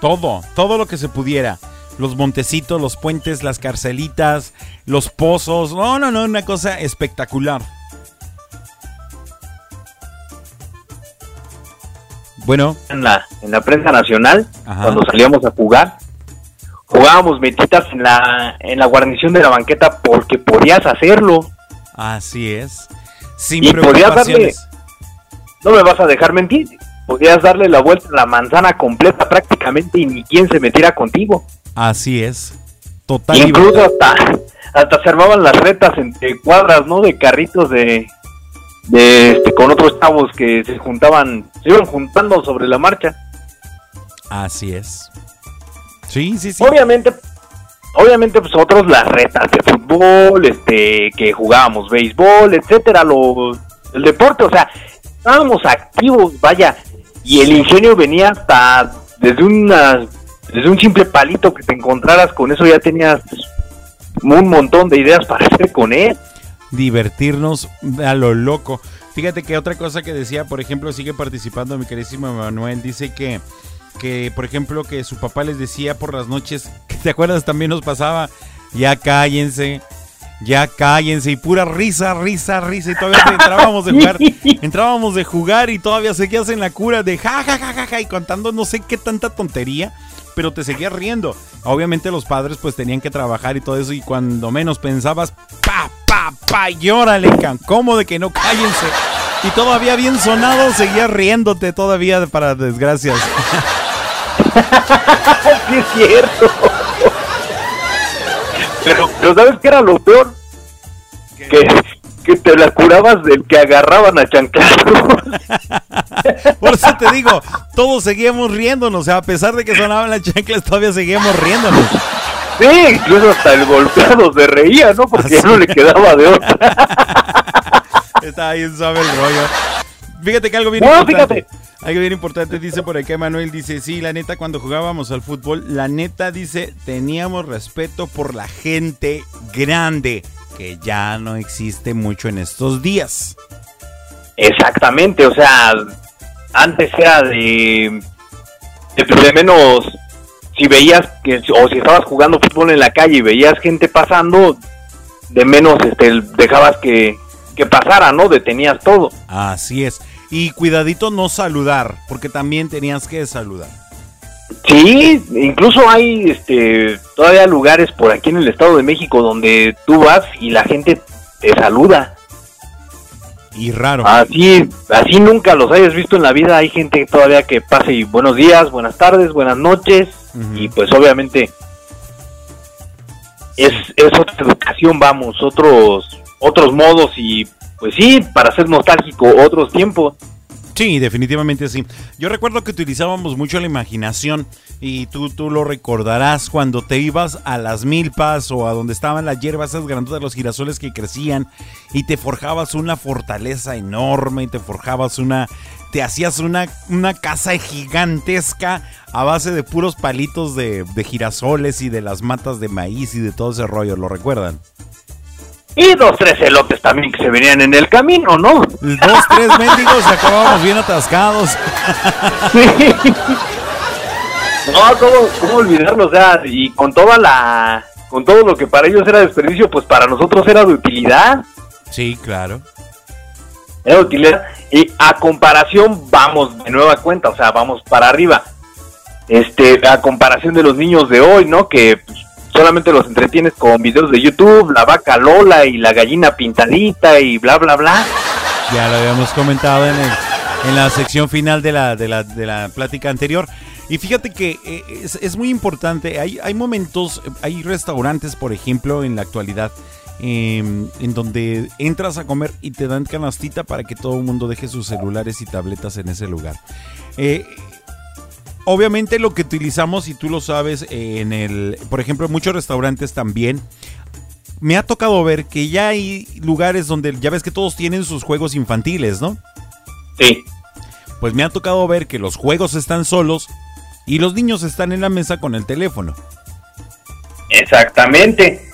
todo, todo lo que se pudiera. Los montecitos, los puentes, las carcelitas, los pozos. No, no, no, una cosa espectacular. Bueno, En la, en la prensa nacional, Ajá. cuando salíamos a jugar, jugábamos metitas en la, en la guarnición de la banqueta porque podías hacerlo. así es. Sin y podías darle. No me vas a dejar mentir, podías darle la vuelta a la manzana completa prácticamente y ni quien se metiera contigo. Así es. Total Incluso hasta, hasta se armaban las retas entre cuadras, ¿no? De carritos de, de este, con otros chavos que se juntaban, se iban juntando sobre la marcha. Así es. Sí, sí, sí. Obviamente, obviamente pues otros las retas de fútbol, este, que jugábamos béisbol, etcétera, lo, el deporte, o sea, estábamos activos, vaya, y el ingenio venía hasta desde una, desde un simple palito que te encontraras con eso ya tenías un montón de ideas para hacer con él. divertirnos a lo loco. Fíjate que otra cosa que decía, por ejemplo, sigue participando mi queridísimo Manuel, dice que, que, por ejemplo, que su papá les decía por las noches, que te acuerdas también nos pasaba, ya cállense, ya cállense, y pura risa, risa, risa, y todavía te entrábamos de jugar, entrábamos de jugar y todavía seguías en la cura de ja, ja, ja, ja, ja, y contando no sé qué tanta tontería, pero te seguías riendo. Obviamente los padres pues tenían que trabajar y todo eso, y cuando menos pensabas, pa, pa, pa, y órale, can, ¿cómo de que no cállense? Y todavía bien sonado, seguías riéndote todavía para desgracias. sí es cierto. Pero, ¿sabes qué era lo peor? Que, que te la curabas del que agarraban a chanclazo. Por eso te digo, todos seguíamos riéndonos, o sea, a pesar de que sonaban las chanclas, todavía seguíamos riéndonos. Sí, incluso hasta el golpeado se reía, ¿no? Porque ya no le quedaba de otra. Está bien suave el rollo. Fíjate que algo bien No, importante. Algo bien importante dice por acá Manuel, dice, sí, la neta cuando jugábamos al fútbol, la neta dice, teníamos respeto por la gente grande, que ya no existe mucho en estos días. Exactamente, o sea, antes era de, de, de menos, si veías que, o si estabas jugando fútbol en la calle y veías gente pasando, de menos este, dejabas que, que pasara, ¿no? Detenías todo. Así es. Y cuidadito no saludar, porque también tenías que saludar. Sí, incluso hay este todavía lugares por aquí en el Estado de México donde tú vas y la gente te saluda. Y raro. Así, así nunca los hayas visto en la vida. Hay gente todavía que pase y buenos días, buenas tardes, buenas noches. Y pues obviamente es, es otra educación, vamos, otros, otros modos y pues sí, para ser nostálgico, otros tiempos. Sí, definitivamente sí. Yo recuerdo que utilizábamos mucho la imaginación y tú, tú lo recordarás cuando te ibas a las milpas o a donde estaban las hierbas, esas grandotas, los girasoles que crecían y te forjabas una fortaleza enorme y te forjabas una, te hacías una, una casa gigantesca a base de puros palitos de, de girasoles y de las matas de maíz y de todo ese rollo, ¿lo recuerdan? Y dos, tres elotes también que se venían en el camino, ¿no? Dos, tres mendigos y acabábamos bien atascados. No, ¿cómo, cómo olvidarlo? O sea, y con toda la... Con todo lo que para ellos era desperdicio, pues para nosotros era de utilidad. Sí, claro. Era de utilidad. Y a comparación, vamos de nueva cuenta, o sea, vamos para arriba. Este, a comparación de los niños de hoy, ¿no? Que pues, solamente los entretienes con videos de YouTube, la vaca Lola y la gallina pintadita y bla, bla, bla. Ya lo habíamos comentado en, el- en la sección final de la, de la, de la plática anterior. Y fíjate que eh, es, es muy importante, hay, hay momentos, hay restaurantes, por ejemplo, en la actualidad, eh, en donde entras a comer y te dan canastita para que todo el mundo deje sus celulares y tabletas en ese lugar. Eh, obviamente lo que utilizamos, y tú lo sabes, en el, por ejemplo, en muchos restaurantes también, me ha tocado ver que ya hay lugares donde ya ves que todos tienen sus juegos infantiles, ¿no? Sí. Pues me ha tocado ver que los juegos están solos y los niños están en la mesa con el teléfono. Exactamente.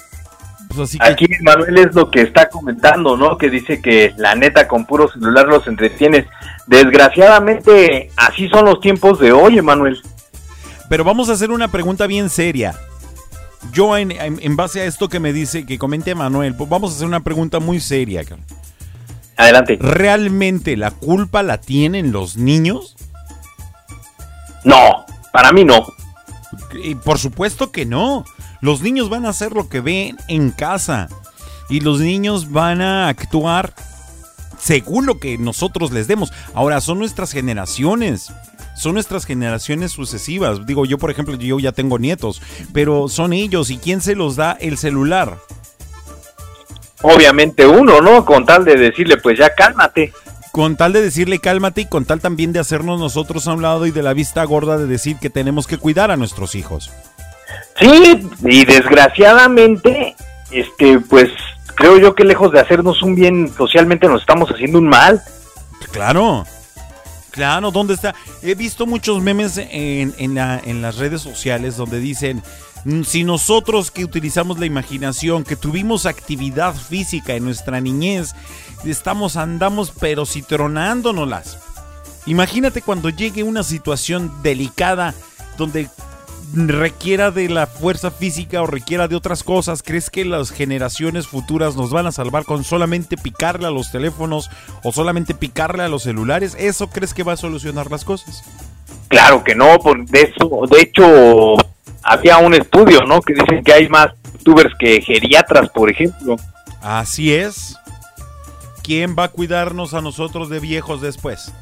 Pues así Aquí Manuel es lo que está comentando, ¿no? Que dice que la neta con puro celular los entretienes. Desgraciadamente, así son los tiempos de hoy, Manuel. Pero vamos a hacer una pregunta bien seria. Yo, en, en- en base a esto que me dice, que comente Manuel, pues vamos a hacer una pregunta muy seria. Adelante. ¿Realmente la culpa la tienen los niños? No, para mí no. Y por supuesto que no. Los niños van a hacer lo que ven en casa. Y los niños van a actuar según lo que nosotros les demos. Ahora, son nuestras generaciones. Son nuestras generaciones sucesivas. Digo, yo por ejemplo, yo ya tengo nietos. Pero son ellos. ¿Y quién se los da el celular? Obviamente uno, ¿no? Con tal de decirle, pues ya cálmate. Con tal de decirle cálmate y con tal también de hacernos nosotros a un lado y de la vista gorda de decir que tenemos que cuidar a nuestros hijos. Sí, y desgraciadamente, este, pues creo yo que lejos de hacernos un bien socialmente nos estamos haciendo un mal. Claro. Claro, ¿dónde está? He visto muchos memes en, en la- en las redes sociales donde dicen, "Mm, si nosotros que utilizamos la imaginación, que tuvimos actividad física en nuestra niñez, estamos, andamos pero citronándonoslas. Imagínate cuando llegue una situación delicada donde requiera de la fuerza física o requiera de otras cosas, ¿crees que las generaciones futuras nos van a salvar con solamente picarle a los teléfonos o solamente picarle a los celulares? ¿Eso crees que va a solucionar las cosas? Claro que no, por de eso, de hecho, había un estudio, ¿no? Que dicen que hay más youtubers que geriatras, por ejemplo. Así es. ¿Quién va a cuidarnos a nosotros de viejos después?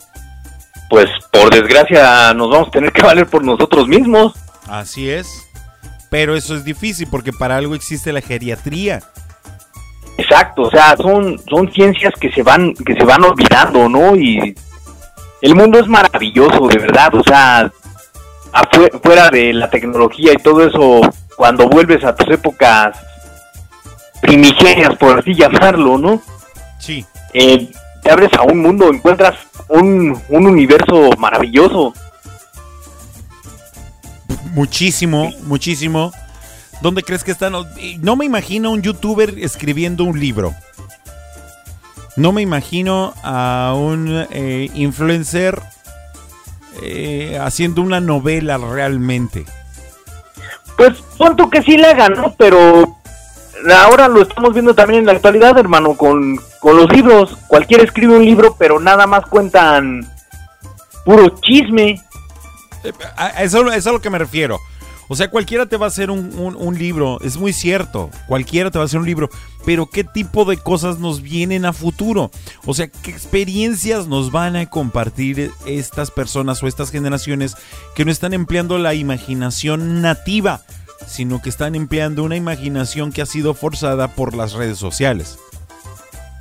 Pues por desgracia nos vamos a tener que valer por nosotros mismos. Así es. Pero eso es difícil porque para algo existe la geriatría. Exacto, o sea, son, son ciencias que se van, que se van olvidando, ¿no? Y el mundo es maravilloso, de verdad, o sea, fuera de la tecnología y todo eso, cuando vuelves a tus épocas primigenias, por así llamarlo, ¿no? Sí. Eh, te abres a un mundo, encuentras un, un universo maravilloso. Muchísimo, muchísimo. ¿Dónde crees que están? No me imagino un youtuber escribiendo un libro. No me imagino a un eh, influencer eh, haciendo una novela realmente. Pues pon tú que sí le hagan, ¿no? Pero ahora lo estamos viendo también en la actualidad, hermano, con, con los libros. Cualquiera escribe un libro, pero nada más cuentan puro chisme. Eso, eso es a lo que me refiero. O sea, cualquiera te va a hacer un, un- un libro, es muy cierto, cualquiera te va a hacer un libro, pero ¿qué tipo de cosas nos vienen a futuro? O sea, ¿qué experiencias nos van a compartir estas personas o estas generaciones que no están empleando la imaginación nativa, sino que están empleando una imaginación que ha sido forzada por las redes sociales?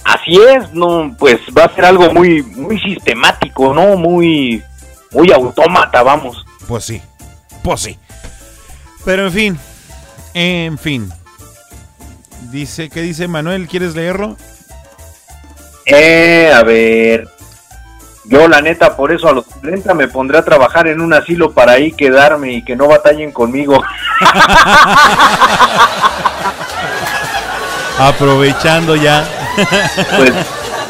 Así es, no, pues va a ser algo muy, muy sistemático, ¿no? Muy, muy autómata, vamos. Pues sí, pues sí. Pero en fin, en fin. Dice, ¿qué dice Manuel? ¿Quieres leerlo? Eh, a ver. Yo, la neta, por eso a los 30 me pondré a trabajar en un asilo para ahí quedarme y que no batallen conmigo. Aprovechando ya. pues,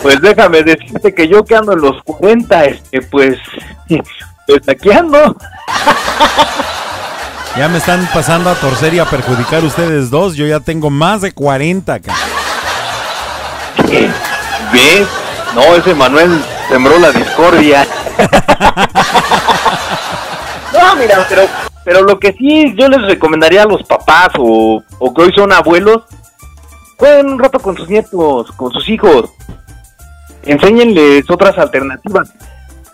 pues déjame decirte que yo que ando en los 40, este, pues, pues aquí ando. Ya me están pasando a torcer y a perjudicar ustedes dos. Yo ya tengo más de 40. ca- ¿Ves? No, ese Manuel sembró la discordia. no, mira, pero, pero lo que sí yo les recomendaría a los papás o, o que hoy son abuelos, jueguen un rato con sus nietos, con sus hijos. Enséñenles otras alternativas.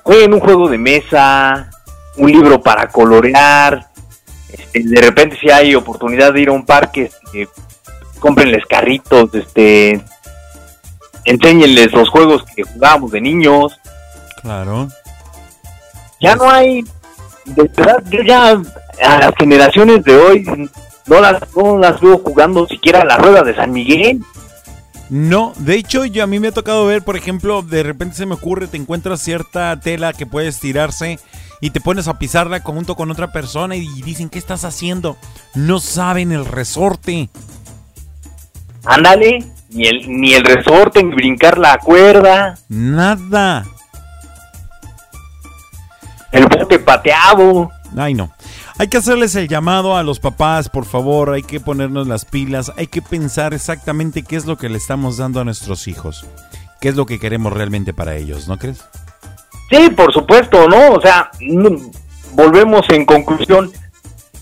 Jueguen un juego de mesa, un libro para colorear. este, de repente si hay oportunidad de ir a un parque, este, cómprenles carritos, este, enséñenles los juegos que jugábamos de niños. Claro. Ya no hay, de verdad, yo ya a las generaciones de hoy no las, no las veo jugando siquiera a la rueda de San Miguel. No, de hecho, yo a mí me ha tocado ver, por ejemplo, de repente se me ocurre, te encuentras cierta tela que puede estirarse y te pones a pisarla junto con otra persona y dicen, ¿qué estás haciendo? No saben el resorte. Ándale, ni el, ni el resorte, ni brincar la cuerda, Nada. el bote pateado. Ay, no. Hay que hacerles el llamado a los papás, por favor, hay que ponernos las pilas, hay que pensar exactamente qué es lo que le estamos dando a nuestros hijos, qué es lo que queremos realmente para ellos, ¿no crees? Sí, por supuesto, ¿no? O sea, no- volvemos en conclusión,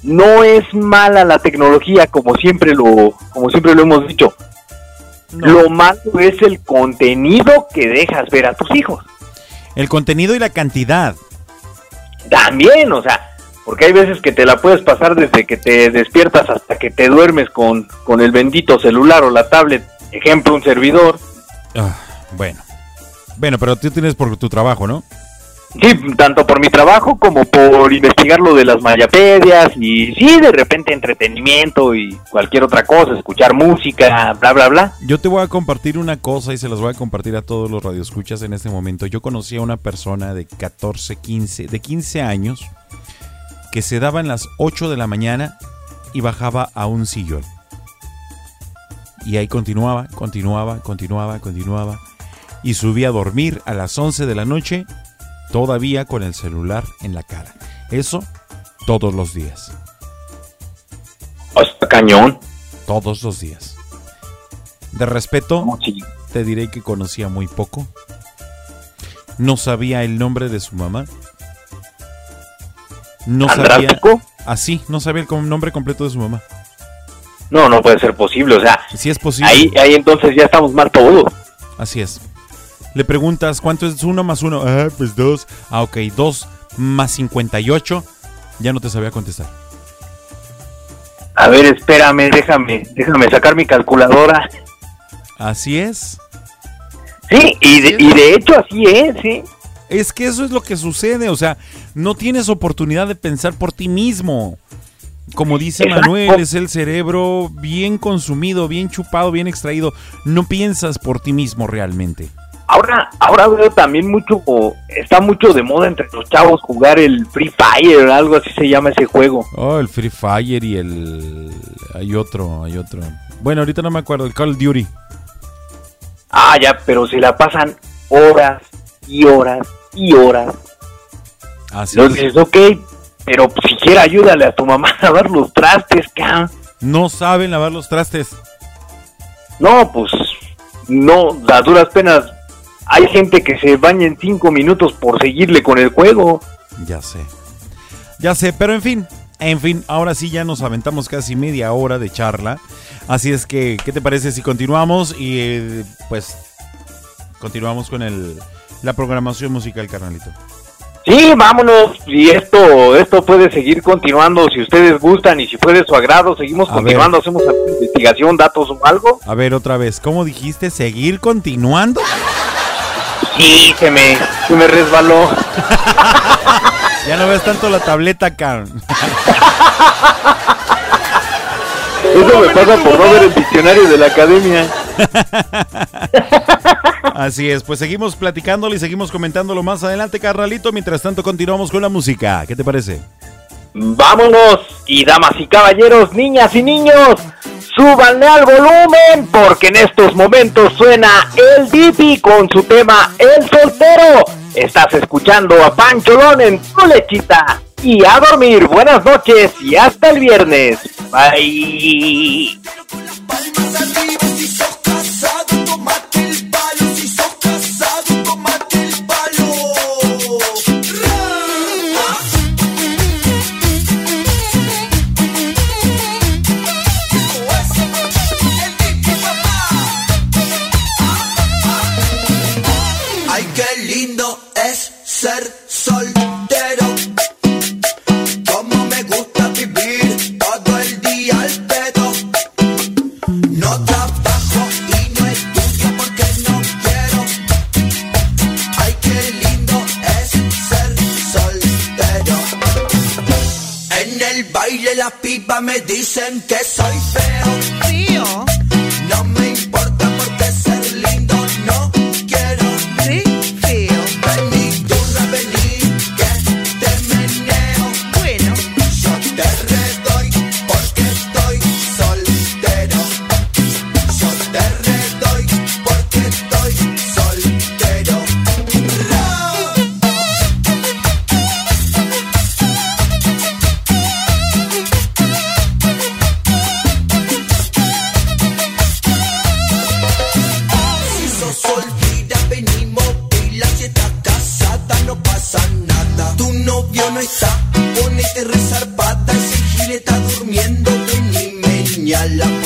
no es mala la tecnología como siempre lo, como siempre lo hemos dicho. Lo malo es el contenido que dejas ver a tus hijos. El contenido y la cantidad. También, o sea, porque hay veces que te la puedes pasar desde que te despiertas hasta que te duermes con, con el bendito celular o la tablet, ejemplo, un servidor. Ah, bueno. Bueno, pero tú tienes por tu trabajo, ¿no? Sí, tanto por mi trabajo como por investigar lo de las mayapedias y sí, de repente entretenimiento y cualquier otra cosa, escuchar música, bla, bla, bla. Yo te voy a compartir una cosa y se las voy a compartir a todos los radioescuchas en este momento. Yo conocí a una persona de 14, 15, de 15 años que se daba en las 8 de la mañana y bajaba a un sillón. Y ahí continuaba, continuaba, continuaba, continuaba. Y subía a dormir a las 11 de la noche, todavía con el celular en la cara. Eso todos los días. Hasta cañón. Todos los días. De respeto, te diré que conocía muy poco. No sabía el nombre de su mamá. No. Así, no sabía el nombre completo de su mamá. No, no puede ser posible, o sea, Sí es posible. ahí, ahí entonces ya estamos mal todos. Así es. Le preguntas, ¿cuánto es uno más uno? Ah, pues dos. Ah, ok, dos más 58. Ya no te sabía contestar. A ver, espérame, déjame, déjame sacar mi calculadora. Así es. Sí, y de, y de hecho así es, sí. Es que eso es lo que sucede, o sea, no tienes oportunidad de pensar por ti mismo. Como dice Exacto. Manuel, es el cerebro bien consumido, bien chupado, bien extraído. No piensas por ti mismo realmente. Ahora, ahora veo también mucho, está mucho de moda entre los chavos jugar el Free Fire, algo así se llama ese juego. Oh, el Free Fire y el... Hay otro, hay otro. Bueno, ahorita no me acuerdo, el Call of Duty. Ah, ya, pero se la pasan horas y horas y horas. Así Luego es. dices, ok, pero siquiera ayúdale a tu mamá a lavar los trastes, cabrón. No saben lavar los trastes. No, pues, no, a duras penas. Hay gente que se baña en cinco minutos por seguirle con el juego. Ya sé. Ya sé, pero en fin, en fin, ahora sí ya nos aventamos casi media hora de charla. Así es que, ¿qué te parece si continuamos? Y eh, pues continuamos con el, la programación musical, carnalito. Sí, vámonos. Y esto, esto puede seguir continuando si ustedes gustan y si fue de su agrado, seguimos A continuando, hacemos alguna investigación, datos o algo. A ver, otra vez, ¿cómo dijiste? ¿Seguir continuando? Sí, se me, se me resbaló. Ya no ves tanto la tableta, Karen. Eso me pasa por no ver el diccionario de la academia. Así es, pues seguimos platicándolo y seguimos comentándolo más adelante, carnalito. Mientras tanto, continuamos con la música. ¿Qué te parece? Vámonos. Y damas y caballeros, niñas y niños, súbanle al volumen porque en estos momentos suena el Dipi con su tema El Soltero. Estás escuchando a Pancholón en tu lechita. Y a dormir. Buenas noches y hasta el viernes. Bye. baile las pipas me dicen que soy feo. Meñala.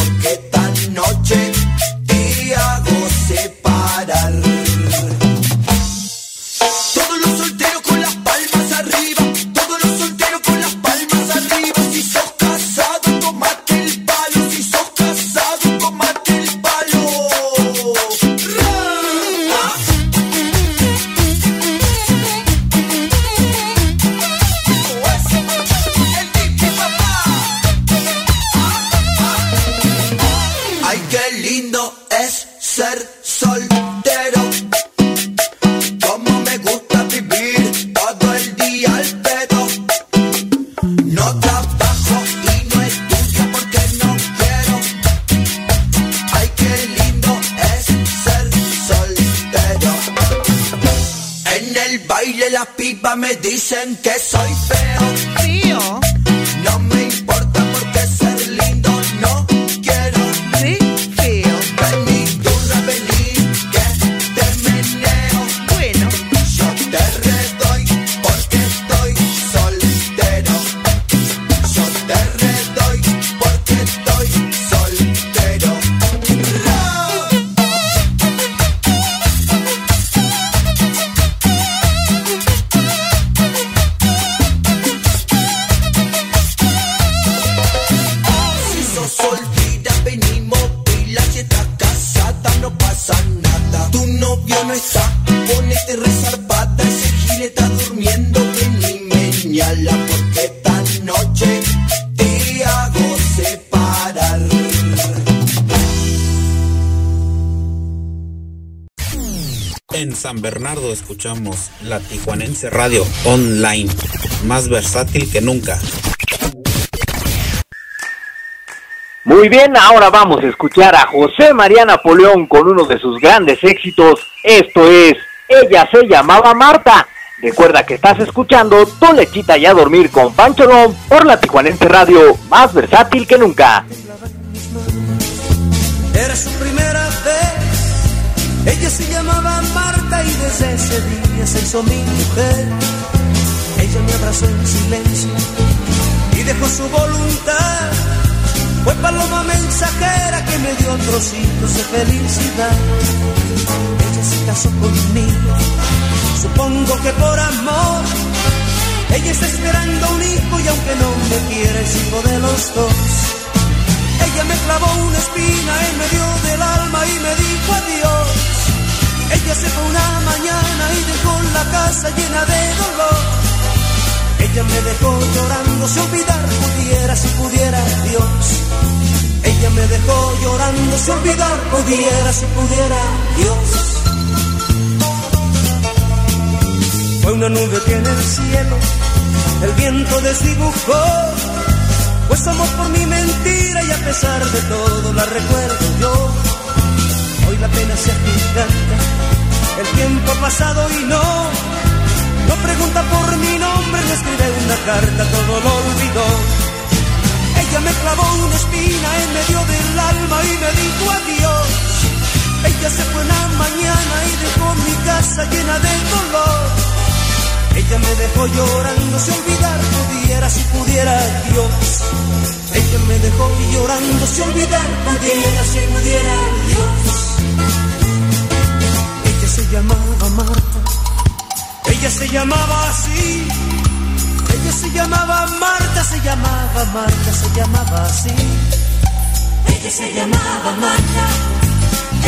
Escuchamos la Tijuanense Radio Online, más versátil que nunca. Muy bien, ahora vamos a escuchar a José María Napoleón con uno de sus grandes éxitos. Esto es Ella se llamaba Marta. Recuerda que estás escuchando Tu lechita y a dormir con Pancho Ron por la Tijuanense Radio, más versátil que nunca. Era su primera vez. Ella se llamaba Marta y desde ese día se hizo mi mujer. Ella me abrazó en silencio y dejó su voluntad. Fue paloma mensajera que me dio trocitos de felicidad. Ella se casó conmigo, supongo que por amor. Ella está esperando un hijo y aunque no me quiere es hijo de los dos. Ella me clavó una espina en medio del alma y me dijo adiós. Ella se fue una mañana y dejó la casa llena de dolor. Ella me dejó llorando, si olvidar pudiera, si pudiera Dios. Ella me dejó llorando, si olvidar pudiera, si pudiera Dios. Fue una nube que en el cielo el viento desdibujó. Pues amor por mi mentira y a pesar de todo la recuerdo yo. Hoy la pena se agiganta, el tiempo ha pasado y no. No pregunta por mi nombre, no escribe una carta, todo lo olvidó. Ella me clavó una espina en medio del alma y me dijo adiós. Ella se fue una mañana y dejó mi casa llena de dolor. Ella me dejó llorando, si olvidar pudiera, si pudiera Dios. Ella me dejó llorando, si olvidar pudiera, si pudiera Dios. Ella se llamaba Marta, ella se llamaba así. Ella se llamaba Marta, se llamaba Marta, se llamaba así. Ella se llamaba Marta,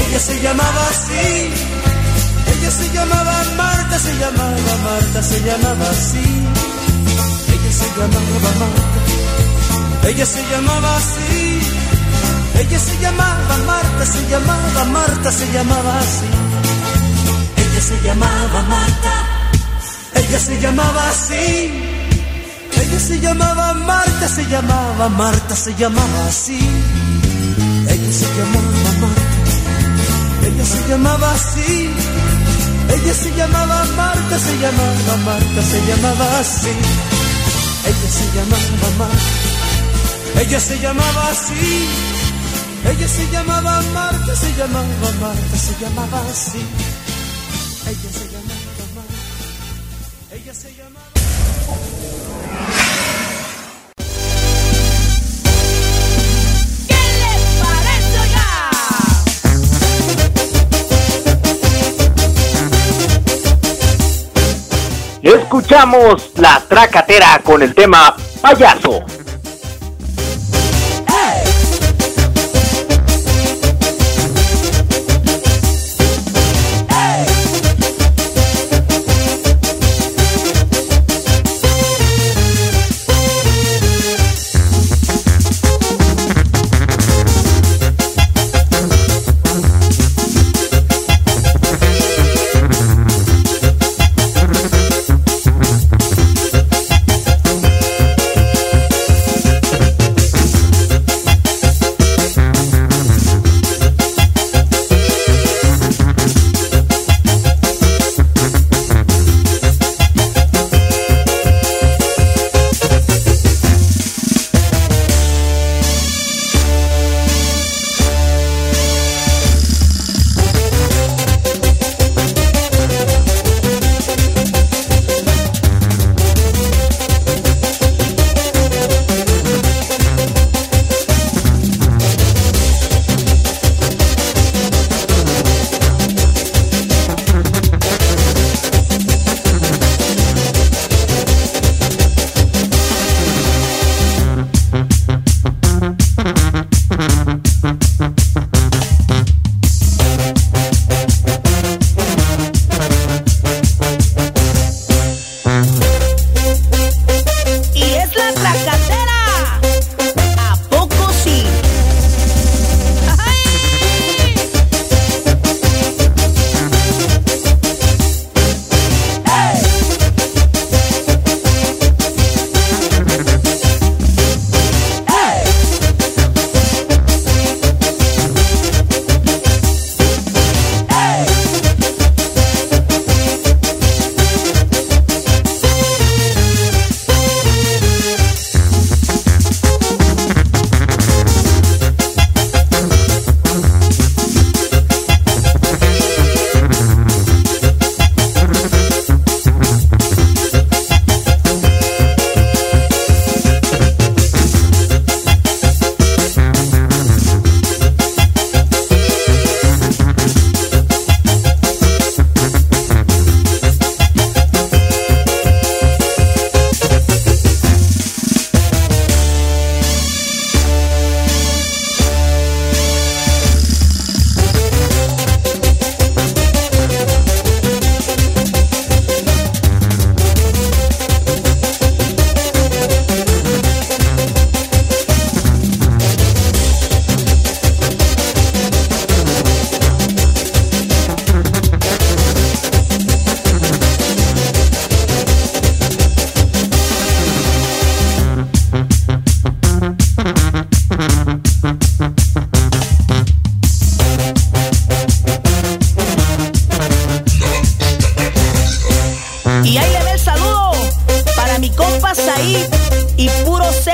ella se llamaba así. Ella se llamaba Marta, se llamaba Marta, se llamaba así. Ella se llamaba Marta, Ella se llamaba así. Ella se llamaba Marta, se llamaba Marta, se llamaba así. Ella se llamaba Marta. Ella se llamaba así. Ella se llamaba Marta, se llamaba Marta, se llamaba así. Ella se llamaba Marta. Ella se llamaba así. Ella se llamaba Marta, se llamaba Marta, se llamaba así. Ella se llamaba Marta. Ella se llamaba así. Ella se llamaba Marta, se llamaba Marta, se llamaba así. Ella se Escuchamos la tracatera con el tema payaso.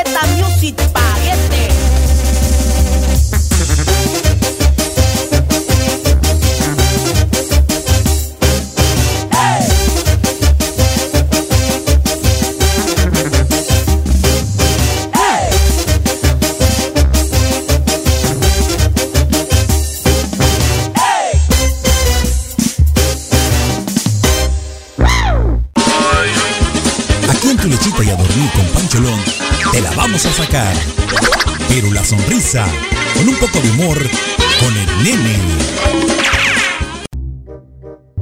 Z Music Paguete. Sacar. Pero la sonrisa, con un poco de humor, con el nene.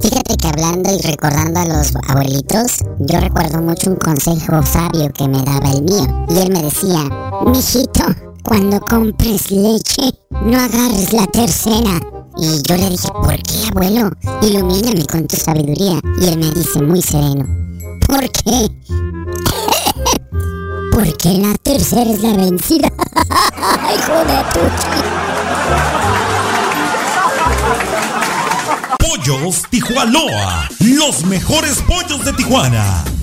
Fíjate que hablando y recordando a los abuelitos, yo recuerdo mucho un consejo sabio que me daba el mío. Y él me decía, mijito, cuando compres leche, no agarres la tercera. Y yo le dije, ¿por qué, abuelo? Ilumíname con tu sabiduría. Y él me dice muy sereno, ¿por qué? Porque la tercera es la vencida. Hijo de Pollos Tijuanoa, los mejores pollos de Tijuana.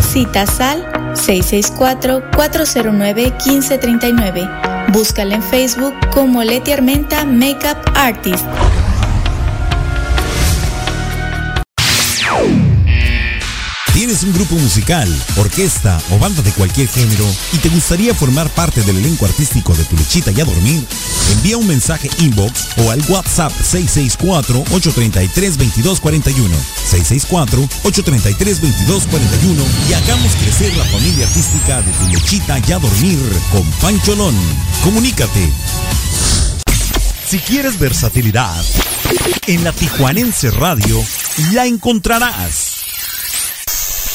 Citas al 664-409-1539. Búscala en Facebook como Leti Armenta Makeup Artist. ¿Tienes un grupo musical, orquesta o banda de cualquier género y te gustaría formar parte del elenco artístico de Tu Lechita y a Dormir? Envía un mensaje inbox o al WhatsApp 664-833-2241. 664-833-2241 y hagamos crecer la familia artística de Tu Lechita y a Dormir con Pancholón. Comunícate. Si quieres versatilidad, en la Tijuanense Radio la encontrarás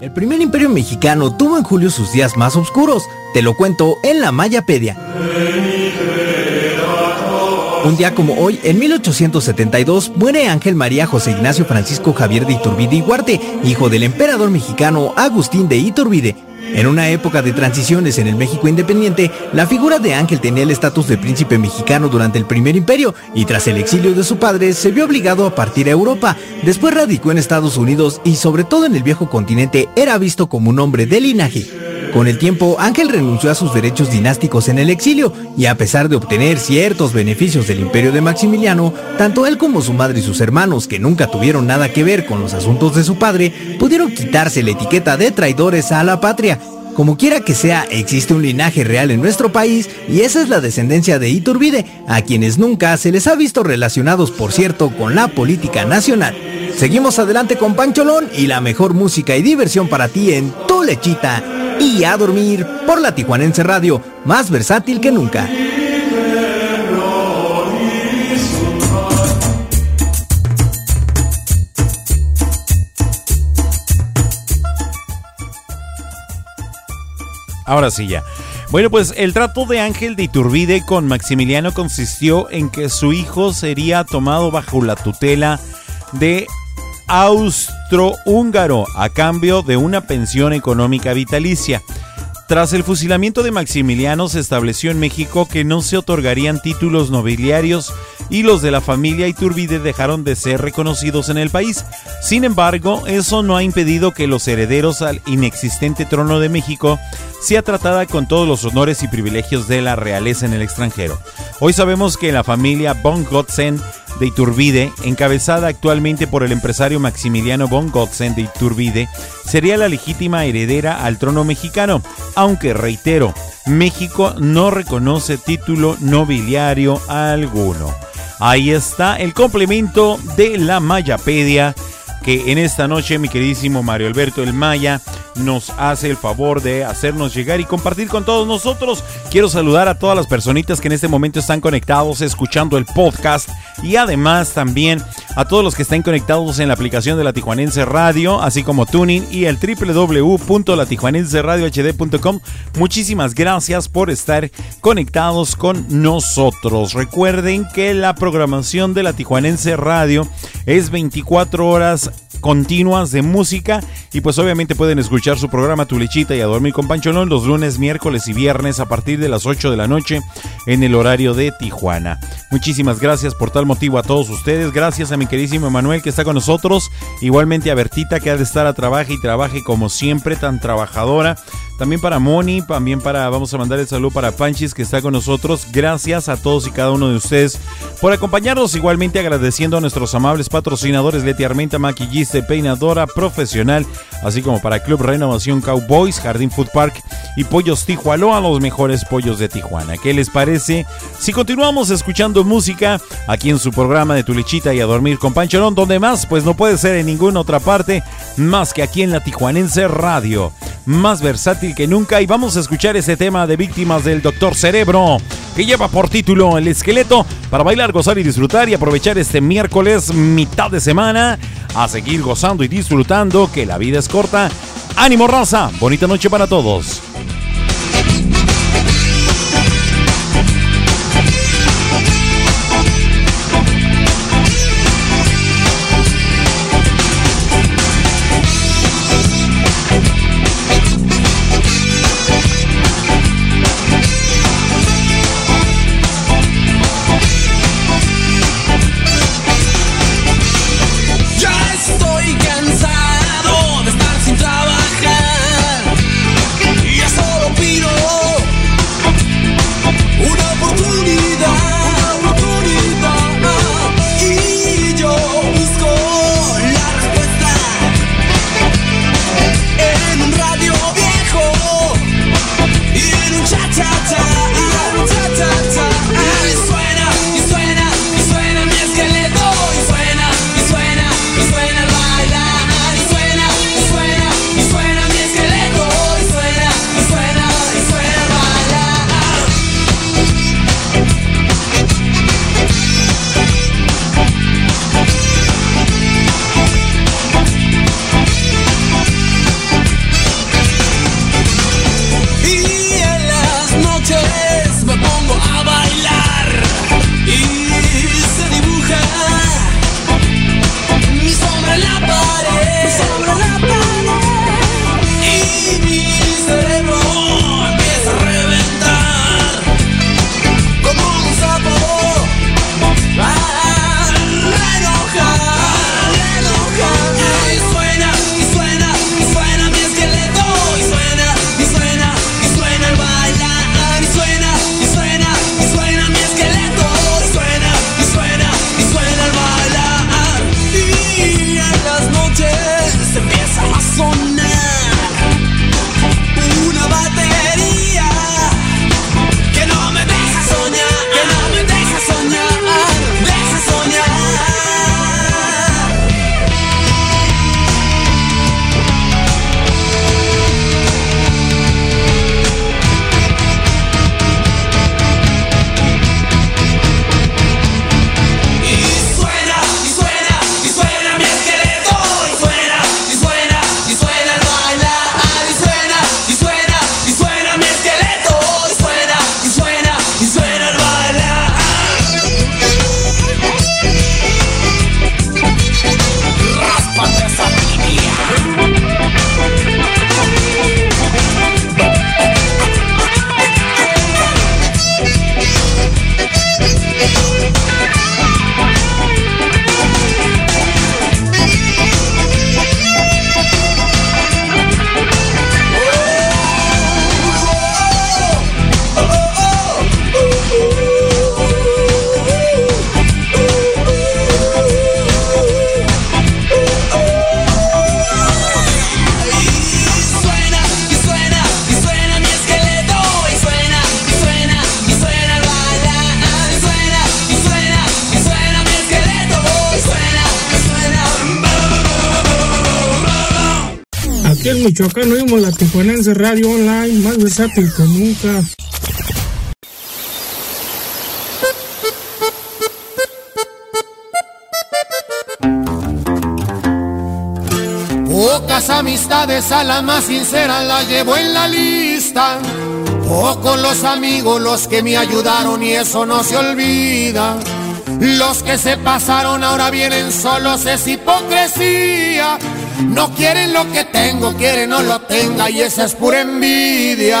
El primer imperio mexicano tuvo en julio sus días más oscuros. Te lo cuento en la Mayapedia. Un día como hoy, en 1872, muere Ángel María José Ignacio Francisco Javier de Iturbide y Huarte, hijo del emperador mexicano Agustín de Iturbide. En una época de transiciones en el México independiente, la figura de Ángel tenía el estatus de príncipe mexicano durante el primer imperio y tras el exilio de su padre se vio obligado a partir a Europa. Después radicó en Estados Unidos y sobre todo en el viejo continente era visto como un hombre de linaje. Con el tiempo, Ángel renunció a sus derechos dinásticos en el exilio y a pesar de obtener ciertos beneficios del imperio de Maximiliano, tanto él como su madre y sus hermanos, que nunca tuvieron nada que ver con los asuntos de su padre, pudieron quitarse la etiqueta de traidores a la patria. Como quiera que sea, existe un linaje real en nuestro país y esa es la descendencia de Iturbide, a quienes nunca se les ha visto relacionados, por cierto, con la política nacional. Seguimos adelante con Pancholón y la mejor música y diversión para ti en Tu Lechita y a dormir por la Tijuanense Radio, más versátil que nunca. Ahora sí ya. Bueno, pues el trato de Ángel de Iturbide con Maximiliano consistió en que su hijo sería tomado bajo la tutela de austrohúngaro a cambio de una pensión económica vitalicia. Tras el fusilamiento de Maximiliano se estableció en México que no se otorgarían títulos nobiliarios y los de la familia Iturbide dejaron de ser reconocidos en el país. Sin embargo, eso no ha impedido que los herederos al inexistente trono de México sea tratada con todos los honores y privilegios de la realeza en el extranjero. Hoy sabemos que la familia von Gotzen de Iturbide, encabezada actualmente por el empresario Maximiliano von Gotzen de Iturbide, sería la legítima heredera al trono mexicano, aunque reitero, México no reconoce título nobiliario alguno. Ahí está el complemento de la Mayapedia que en esta noche mi queridísimo Mario Alberto el Maya nos hace el favor de hacernos llegar y compartir con todos nosotros. Quiero saludar a todas las personitas que en este momento están conectados escuchando el podcast y además también a todos los que están conectados en la aplicación de la Tijuanense Radio, así como Tuning y el www.latijuanenseradiohd.com. Muchísimas gracias por estar conectados con nosotros. Recuerden que la programación de la Tijuanense Radio es 24 horas continuas de música y pues obviamente pueden escuchar su programa Tu Lechita y a dormir con Pancholón los lunes, miércoles y viernes a partir de las 8 de la noche en el horario de Tijuana. Muchísimas gracias por tal motivo a todos ustedes. Gracias a mi queridísimo Manuel que está con nosotros. Igualmente a Bertita que ha de estar a trabaje y trabaje como siempre, tan trabajadora. También para Moni, también para, vamos a mandar el saludo para Panchis que está con nosotros. Gracias a todos y cada uno de ustedes por acompañarnos. Igualmente agradeciendo a nuestros amables patrocinadores Leti Armenta, maquillista peinadora profesional, así como para Club Renovación Cowboys, Jardín Food Park y Pollos Tijuana, los mejores pollos de Tijuana. ¿Qué les parece? Si continuamos escuchando música aquí en su programa de Tu Lechita y a dormir con Pancholón, donde más, pues no puede ser en ninguna otra parte más que aquí en la Tijuanense Radio. Más versátil que nunca y vamos a escuchar ese tema de víctimas del Doctor Cerebro que lleva por título El esqueleto para bailar, gozar y disfrutar y aprovechar este miércoles mitad de semana a seguir gozando y disfrutando que la vida es corta. Ánimo raza, bonita noche para todos. Tijuanense Radio Online, más versátil que nunca. Pocas amistades a la más sincera la llevo en la lista. Pocos los amigos los que me ayudaron y eso no se olvida. Los que se pasaron ahora vienen solos, es hipocresía. No quieren lo que tengo, quieren no lo tenga y esa es pura envidia.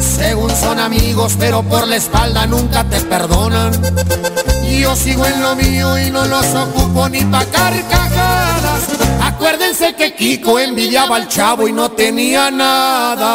Según son amigos, pero por la espalda nunca te perdonan. Yo sigo en lo mío y no los ocupo ni pa' carcajadas. Acuérdense que Kiko envidiaba al chavo y no tenía nada.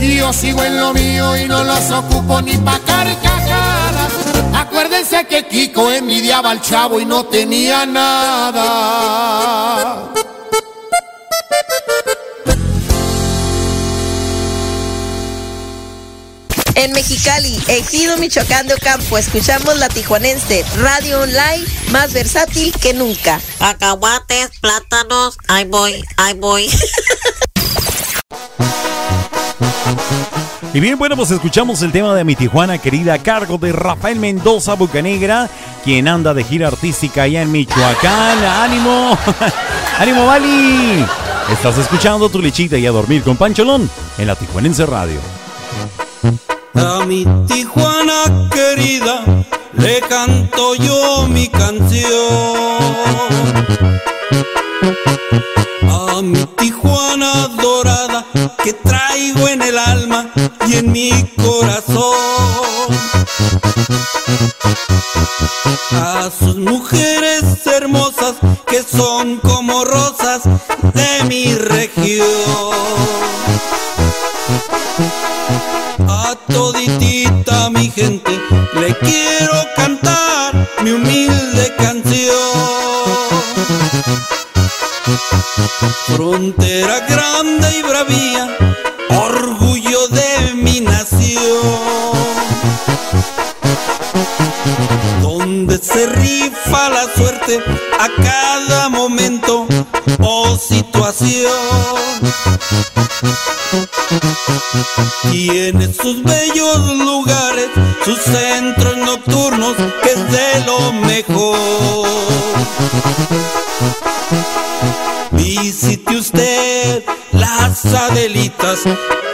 Y yo sigo en lo mío y no los ocupo ni pa' carcajadas. Acuérdense que Kiko envidiaba al chavo y no tenía nada. En Mexicali, Ejido Michoacán de Ocampo, escuchamos la tijuanense Radio Online, más versátil que nunca. Cacahuates, plátanos, ahí voy, ahí voy. Y bien, bueno, pues escuchamos el tema de mi Tijuana querida a cargo de Rafael Mendoza Bucanegra, quien anda de gira artística allá en Michoacán. ¡Ánimo! ¡Ánimo, Bali! Estás escuchando tu lechita y a dormir con Pancholón en la Tijuanense Radio. A mi Tijuana querida le canto yo mi canción. A mi Tijuana dorada que en el alma y en mi corazón. A sus mujeres hermosas que son como rosas de mi región. A toditita mi gente le quiero cantar mi humilde canción. Frontera grande y bravía, se rifa la suerte a cada momento o situación. Tiene sus bellos lugares, sus centros nocturnos, que es de lo mejor. visite usted las Adelitas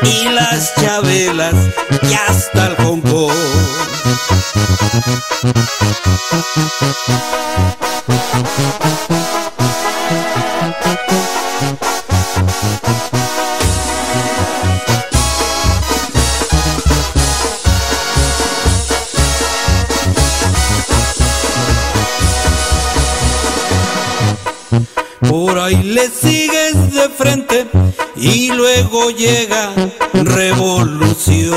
y las Chabelas y hasta el Hong Kong. Por ahí le sigues de frente y luego llega revolución.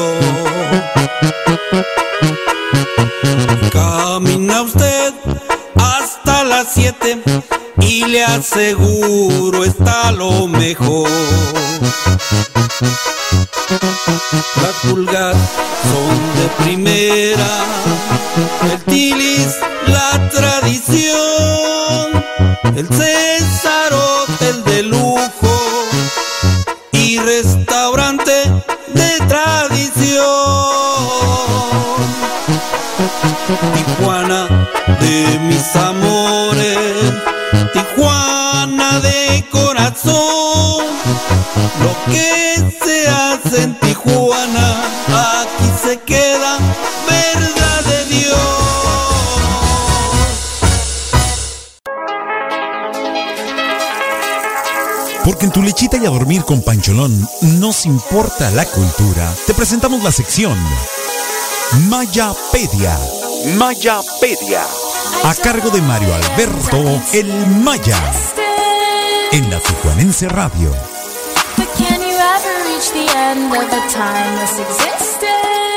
Camina usted hasta las 7 y le aseguro está lo mejor. Las pulgas son de primera, el tilis la tradición, el César hotel de lujo y restaurante de mis amores, Tijuana de corazón. Lo que se hace en Tijuana, aquí se queda, verdad de Dios. Porque en tu lechita y a dormir con Pancholón nos importa la cultura. Te presentamos la sección Mayapedia. Mayapedia. A cargo de Mario Alberto El Maya. En la Tijuanense Radio.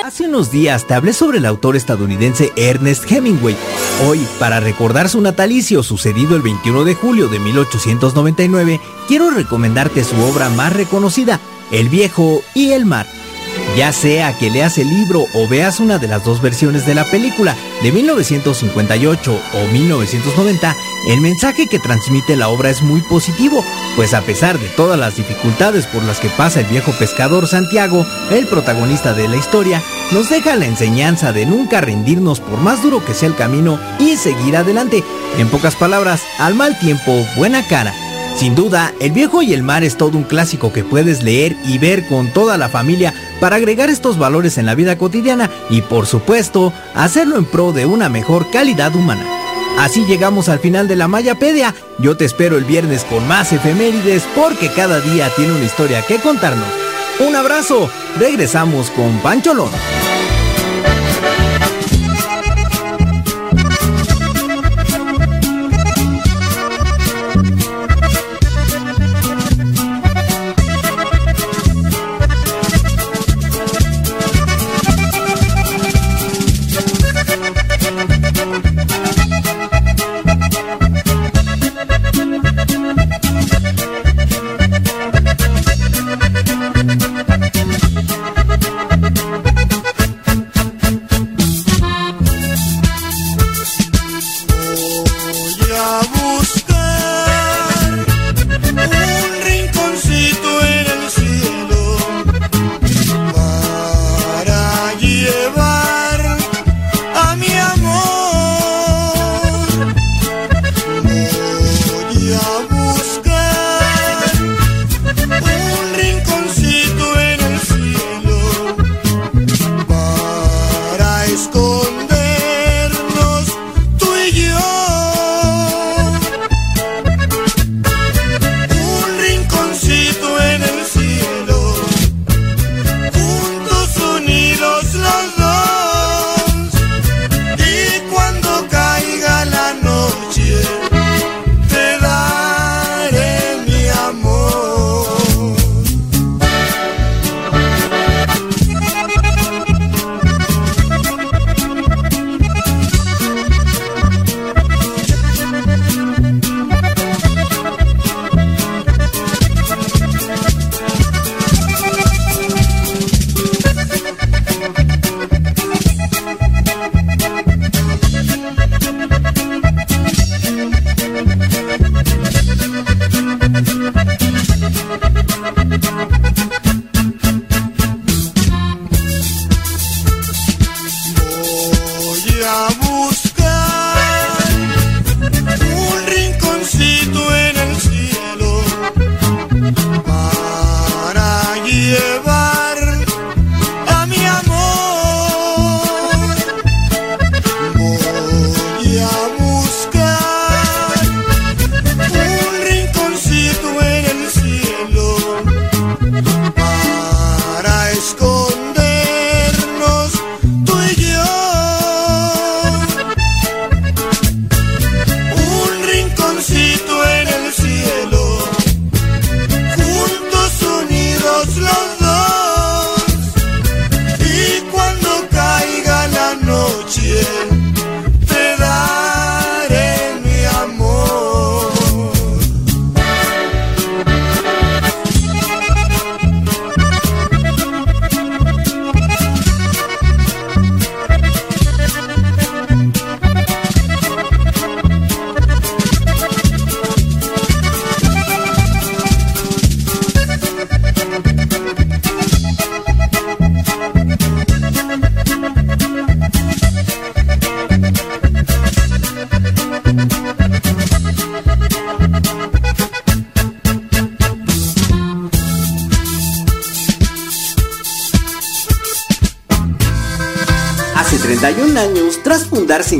Hace unos días te hablé sobre el autor estadounidense Ernest Hemingway. Hoy, para recordar su natalicio sucedido el 21 de julio de 1899, quiero recomendarte su obra más reconocida, El viejo y el mar. Ya sea que leas el libro o veas una de las dos versiones de la película de 1958 o 1990, el mensaje que transmite la obra es muy positivo, pues a pesar de todas las dificultades por las que pasa el viejo pescador Santiago, el protagonista de la historia, nos deja la enseñanza de nunca rendirnos por más duro que sea el camino y seguir adelante. En pocas palabras, al mal tiempo, buena cara. Sin duda, El viejo y el mar es todo un clásico que puedes leer y ver con toda la familia para agregar estos valores en la vida cotidiana y por supuesto, hacerlo en pro de una mejor calidad humana. Así llegamos al final de la Mayapedia. Yo te espero el viernes con más efemérides porque cada día tiene una historia que contarnos. Un abrazo, regresamos con Pancholón.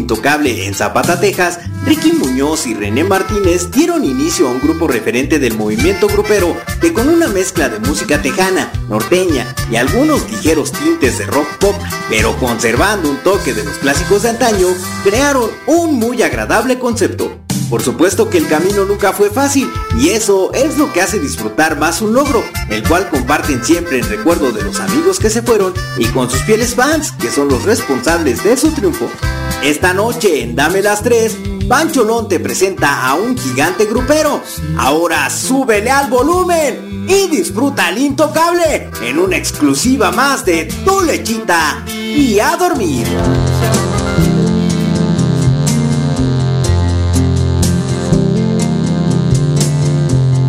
Intocable en Zapata, Texas, Ricky Muñoz y René Martínez dieron inicio a un grupo referente del movimiento grupero que con una mezcla de música tejana, norteña y algunos ligeros tintes de rock pop, pero conservando un toque de los clásicos de antaño, crearon un muy agradable concepto. Por supuesto que el camino nunca fue fácil y eso es lo que hace disfrutar más un logro, el cual comparten siempre en recuerdo de los amigos que se fueron y con sus fieles fans, que son los responsables de su triunfo. Esta noche en Dame las 3, Pancholón te presenta a un gigante grupero. Ahora súbele al volumen y disfruta el intocable en una exclusiva más de Tu Lechita y a dormir.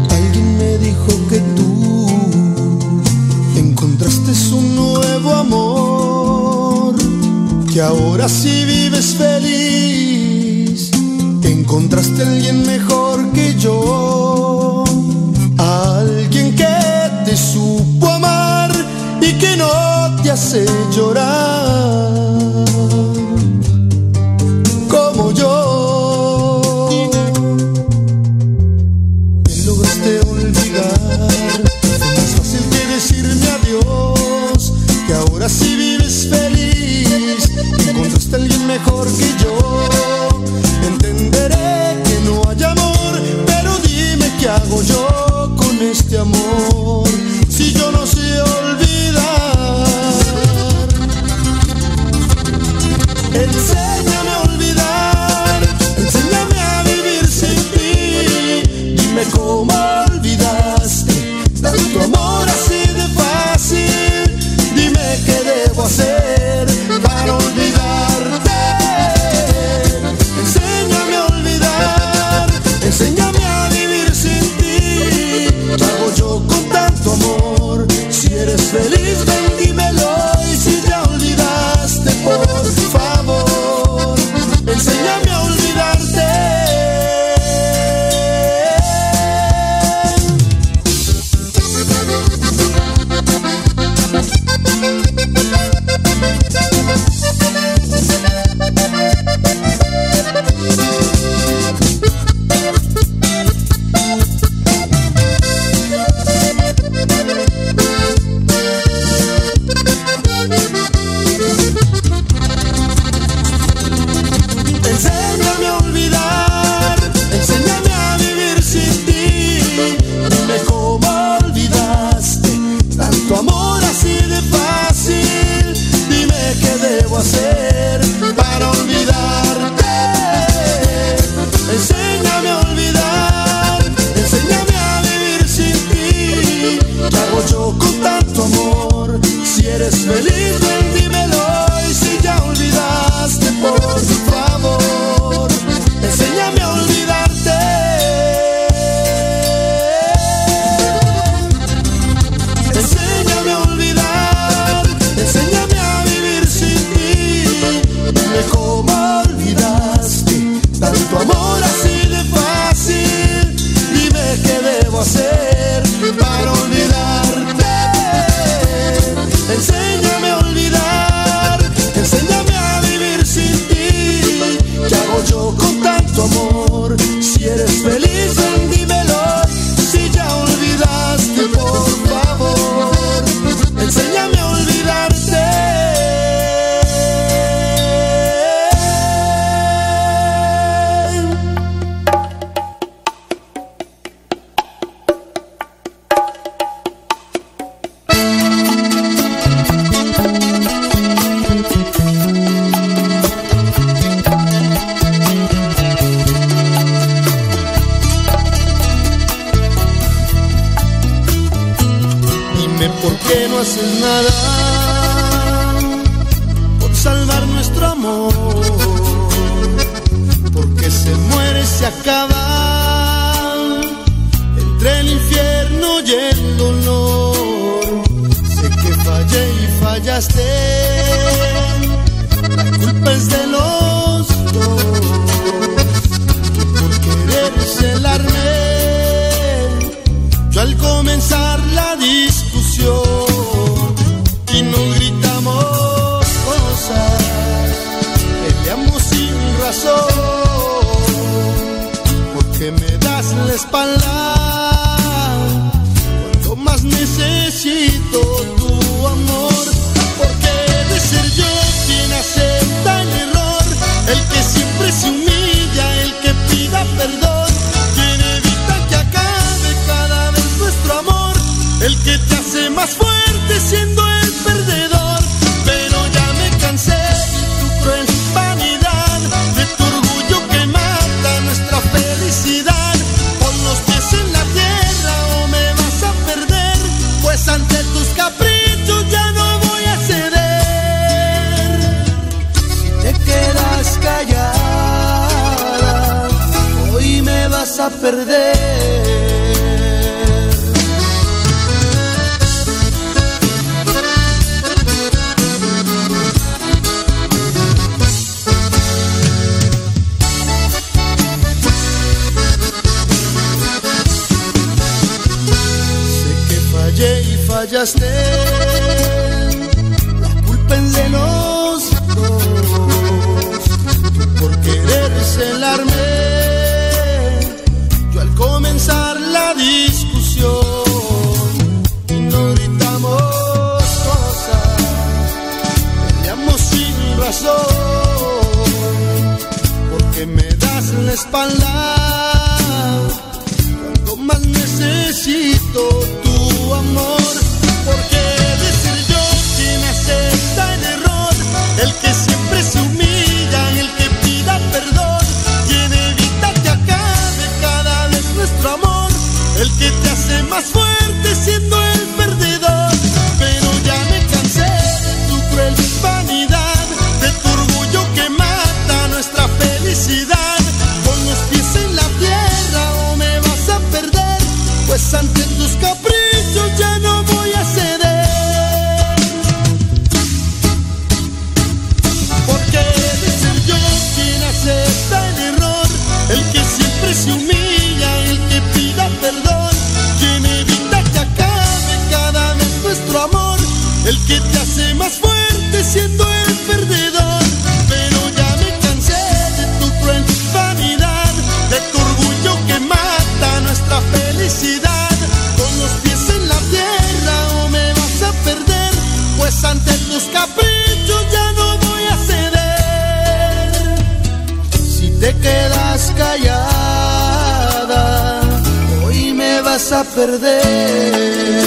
Alguien me dijo que tú encontraste nuevo amor, que ahora sí vives feliz, encontraste alguien mejor que yo, alguien que te supo amar y que no te hace llorar. fallaste, la culpa es de los dos. Por querer celarme, yo al comenzar la discusión, y no gritamos cosas, peleamos sin razón, porque me das la espalda cuando más necesito tu amor. más fuerte. perder.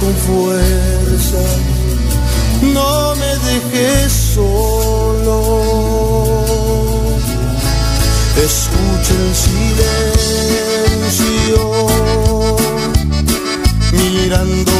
con fuerza, no me dejes solo. Escucha el silencio, mirando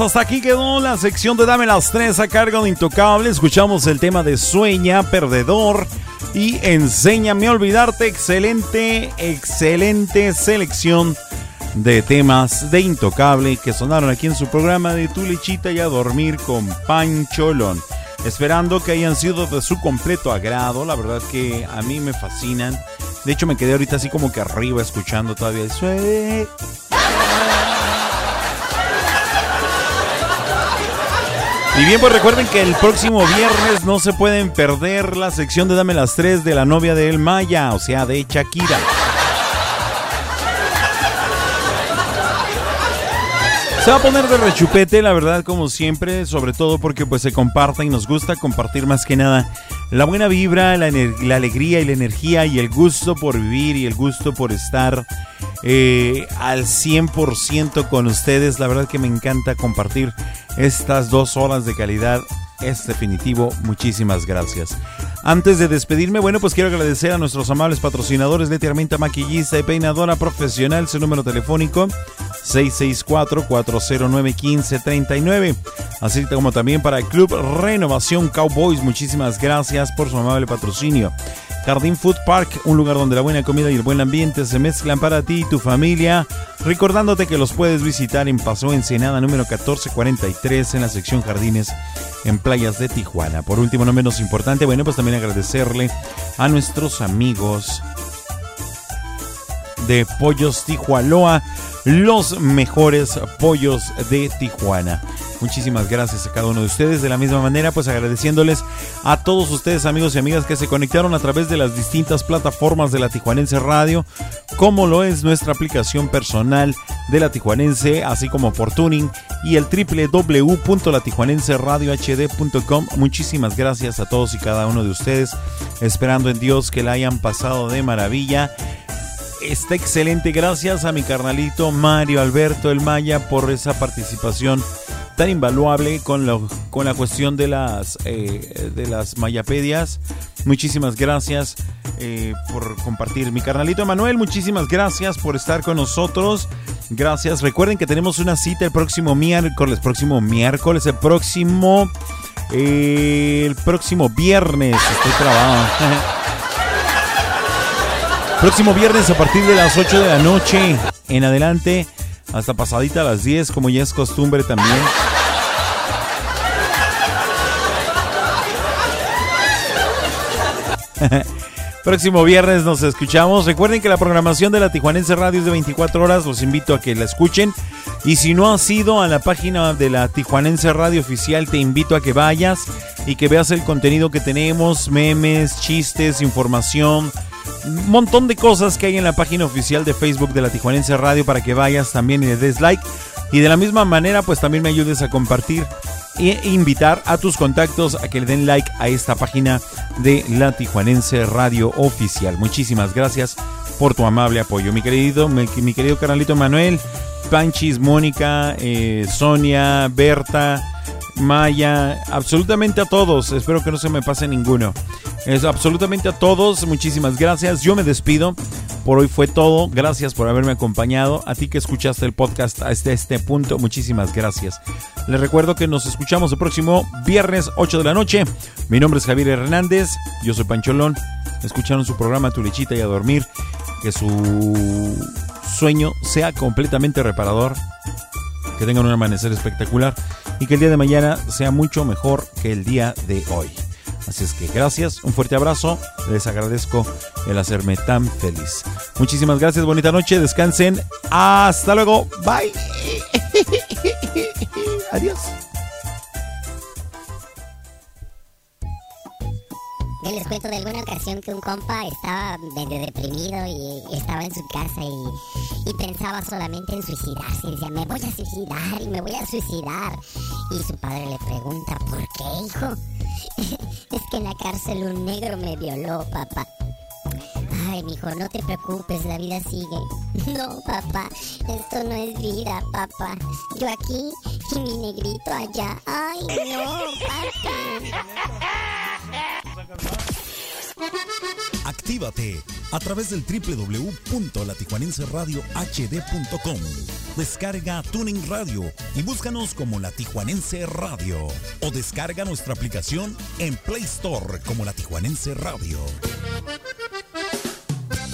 Hasta aquí quedó la sección de Dame las tres a cargo de Intocable. Escuchamos el tema de Sueña, Perdedor y Enséñame a olvidarte. Excelente, excelente selección de temas de Intocable que sonaron aquí en su programa de Tu Lechita y a Dormir con Pancholón. Esperando que hayan sido de su completo agrado. La verdad que a mí me fascinan. De hecho, me quedé ahorita así como que arriba escuchando todavía Y bien, pues recuerden que el próximo viernes no se pueden perder la sección de Dame las tres de la novia de El Maya, o sea, de Shakira. Se va a poner de rechupete, la verdad, como siempre, sobre todo porque pues se comparte y nos gusta compartir más que nada la buena vibra, la alegría y la energía y el gusto por vivir y el gusto por estar eh, al 100% con ustedes. La verdad que me encanta compartir estas dos horas de calidad. Es definitivo. Muchísimas gracias. Antes de despedirme, bueno, pues quiero agradecer a nuestros amables patrocinadores Leti Armenta, maquillista y peinadora profesional. Su número telefónico 664-409-1539. Así como también para el Club Renovación Cowboys. Muchísimas gracias por su amable patrocinio. Jardín Food Park, un lugar donde la buena comida y el buen ambiente se mezclan para ti y tu familia. Recordándote que los puedes visitar en Paso Ensenada número 1443 en la sección Jardines en playas de Tijuana. Por último, no menos importante, bueno, pues también agradecerle a nuestros amigos de Pollos Tijualoa, los mejores pollos de Tijuana. Muchísimas gracias a cada uno de ustedes. De la misma manera, pues agradeciéndoles a todos ustedes, amigos y amigas, que se conectaron a través de las distintas plataformas de la Tijuanense Radio, como lo es nuestra aplicación personal de la Tijuanense, así como por Tuning y el www.latijuanenseradiohd.com. Muchísimas gracias a todos y cada uno de ustedes, esperando en Dios que la hayan pasado de maravilla. Está excelente, gracias a mi carnalito Mario Alberto El Maya por esa participación tan invaluable con, lo- con la cuestión de las, eh, de las mayapedias. Muchísimas gracias eh, por compartir. Mi carnalito Manuel, muchísimas gracias por estar con nosotros. Gracias. Recuerden que tenemos una cita el próximo miércoles, próximo miércoles, el próximo, eh, el próximo viernes. Estoy trabado. Próximo viernes a partir de las 8 de la noche en adelante, hasta pasadita a las 10, como ya es costumbre también. Próximo viernes nos escuchamos. Recuerden que la programación de la Tijuanense Radio es de 24 horas. Los invito a que la escuchen. Y si no has ido a la página de la Tijuanense Radio Oficial, te invito a que vayas y que veas el contenido que tenemos, memes, chistes, información, montón de cosas que hay en la página oficial de Facebook de la Tijuanense Radio para que vayas también y le des like. Y de la misma manera, pues también me ayudes a compartir e invitar a tus contactos a que le den like a esta página de la Tijuanense Radio Oficial. Muchísimas gracias por tu amable apoyo. Mi querido, mi, mi querido carnalito Manuel, Panchis, Mónica, eh, Sonia, Berta, Maya, absolutamente a todos. Espero que no se me pase ninguno. Es absolutamente a todos. Muchísimas gracias. Yo me despido. Por hoy fue todo. Gracias por haberme acompañado. A ti que escuchaste el podcast hasta este punto, muchísimas gracias. Les recuerdo que nos escuchamos el próximo viernes 8 de la noche. Mi nombre es Javier Hernández. Yo soy Pancholón. Escucharon su programa Tu Lechita y a dormir. Que su sueño sea completamente reparador. Que tengan un amanecer espectacular. Y que el día de mañana sea mucho mejor que el día de hoy. Así es que gracias, un fuerte abrazo, les agradezco el hacerme tan feliz. Muchísimas gracias, bonita noche, descansen, hasta luego, bye. Adiós. Yo les cuento de alguna ocasión que un compa estaba medio deprimido y estaba en su casa y, y pensaba solamente en suicidarse. Y decía, me voy a suicidar y me voy a suicidar. Y su padre le pregunta, ¿por qué, hijo? es que en la cárcel un negro me violó, papá. Ay, mijo, no te preocupes, la vida sigue. No, papá, esto no es vida, papá. Yo aquí y mi negrito allá. Ay, no, papi. Actívate a través del www.latijuanenseradiohd.com. Descarga Tuning Radio y búscanos como La Tijuanense Radio. O descarga nuestra aplicación en Play Store como La Tijuanense Radio.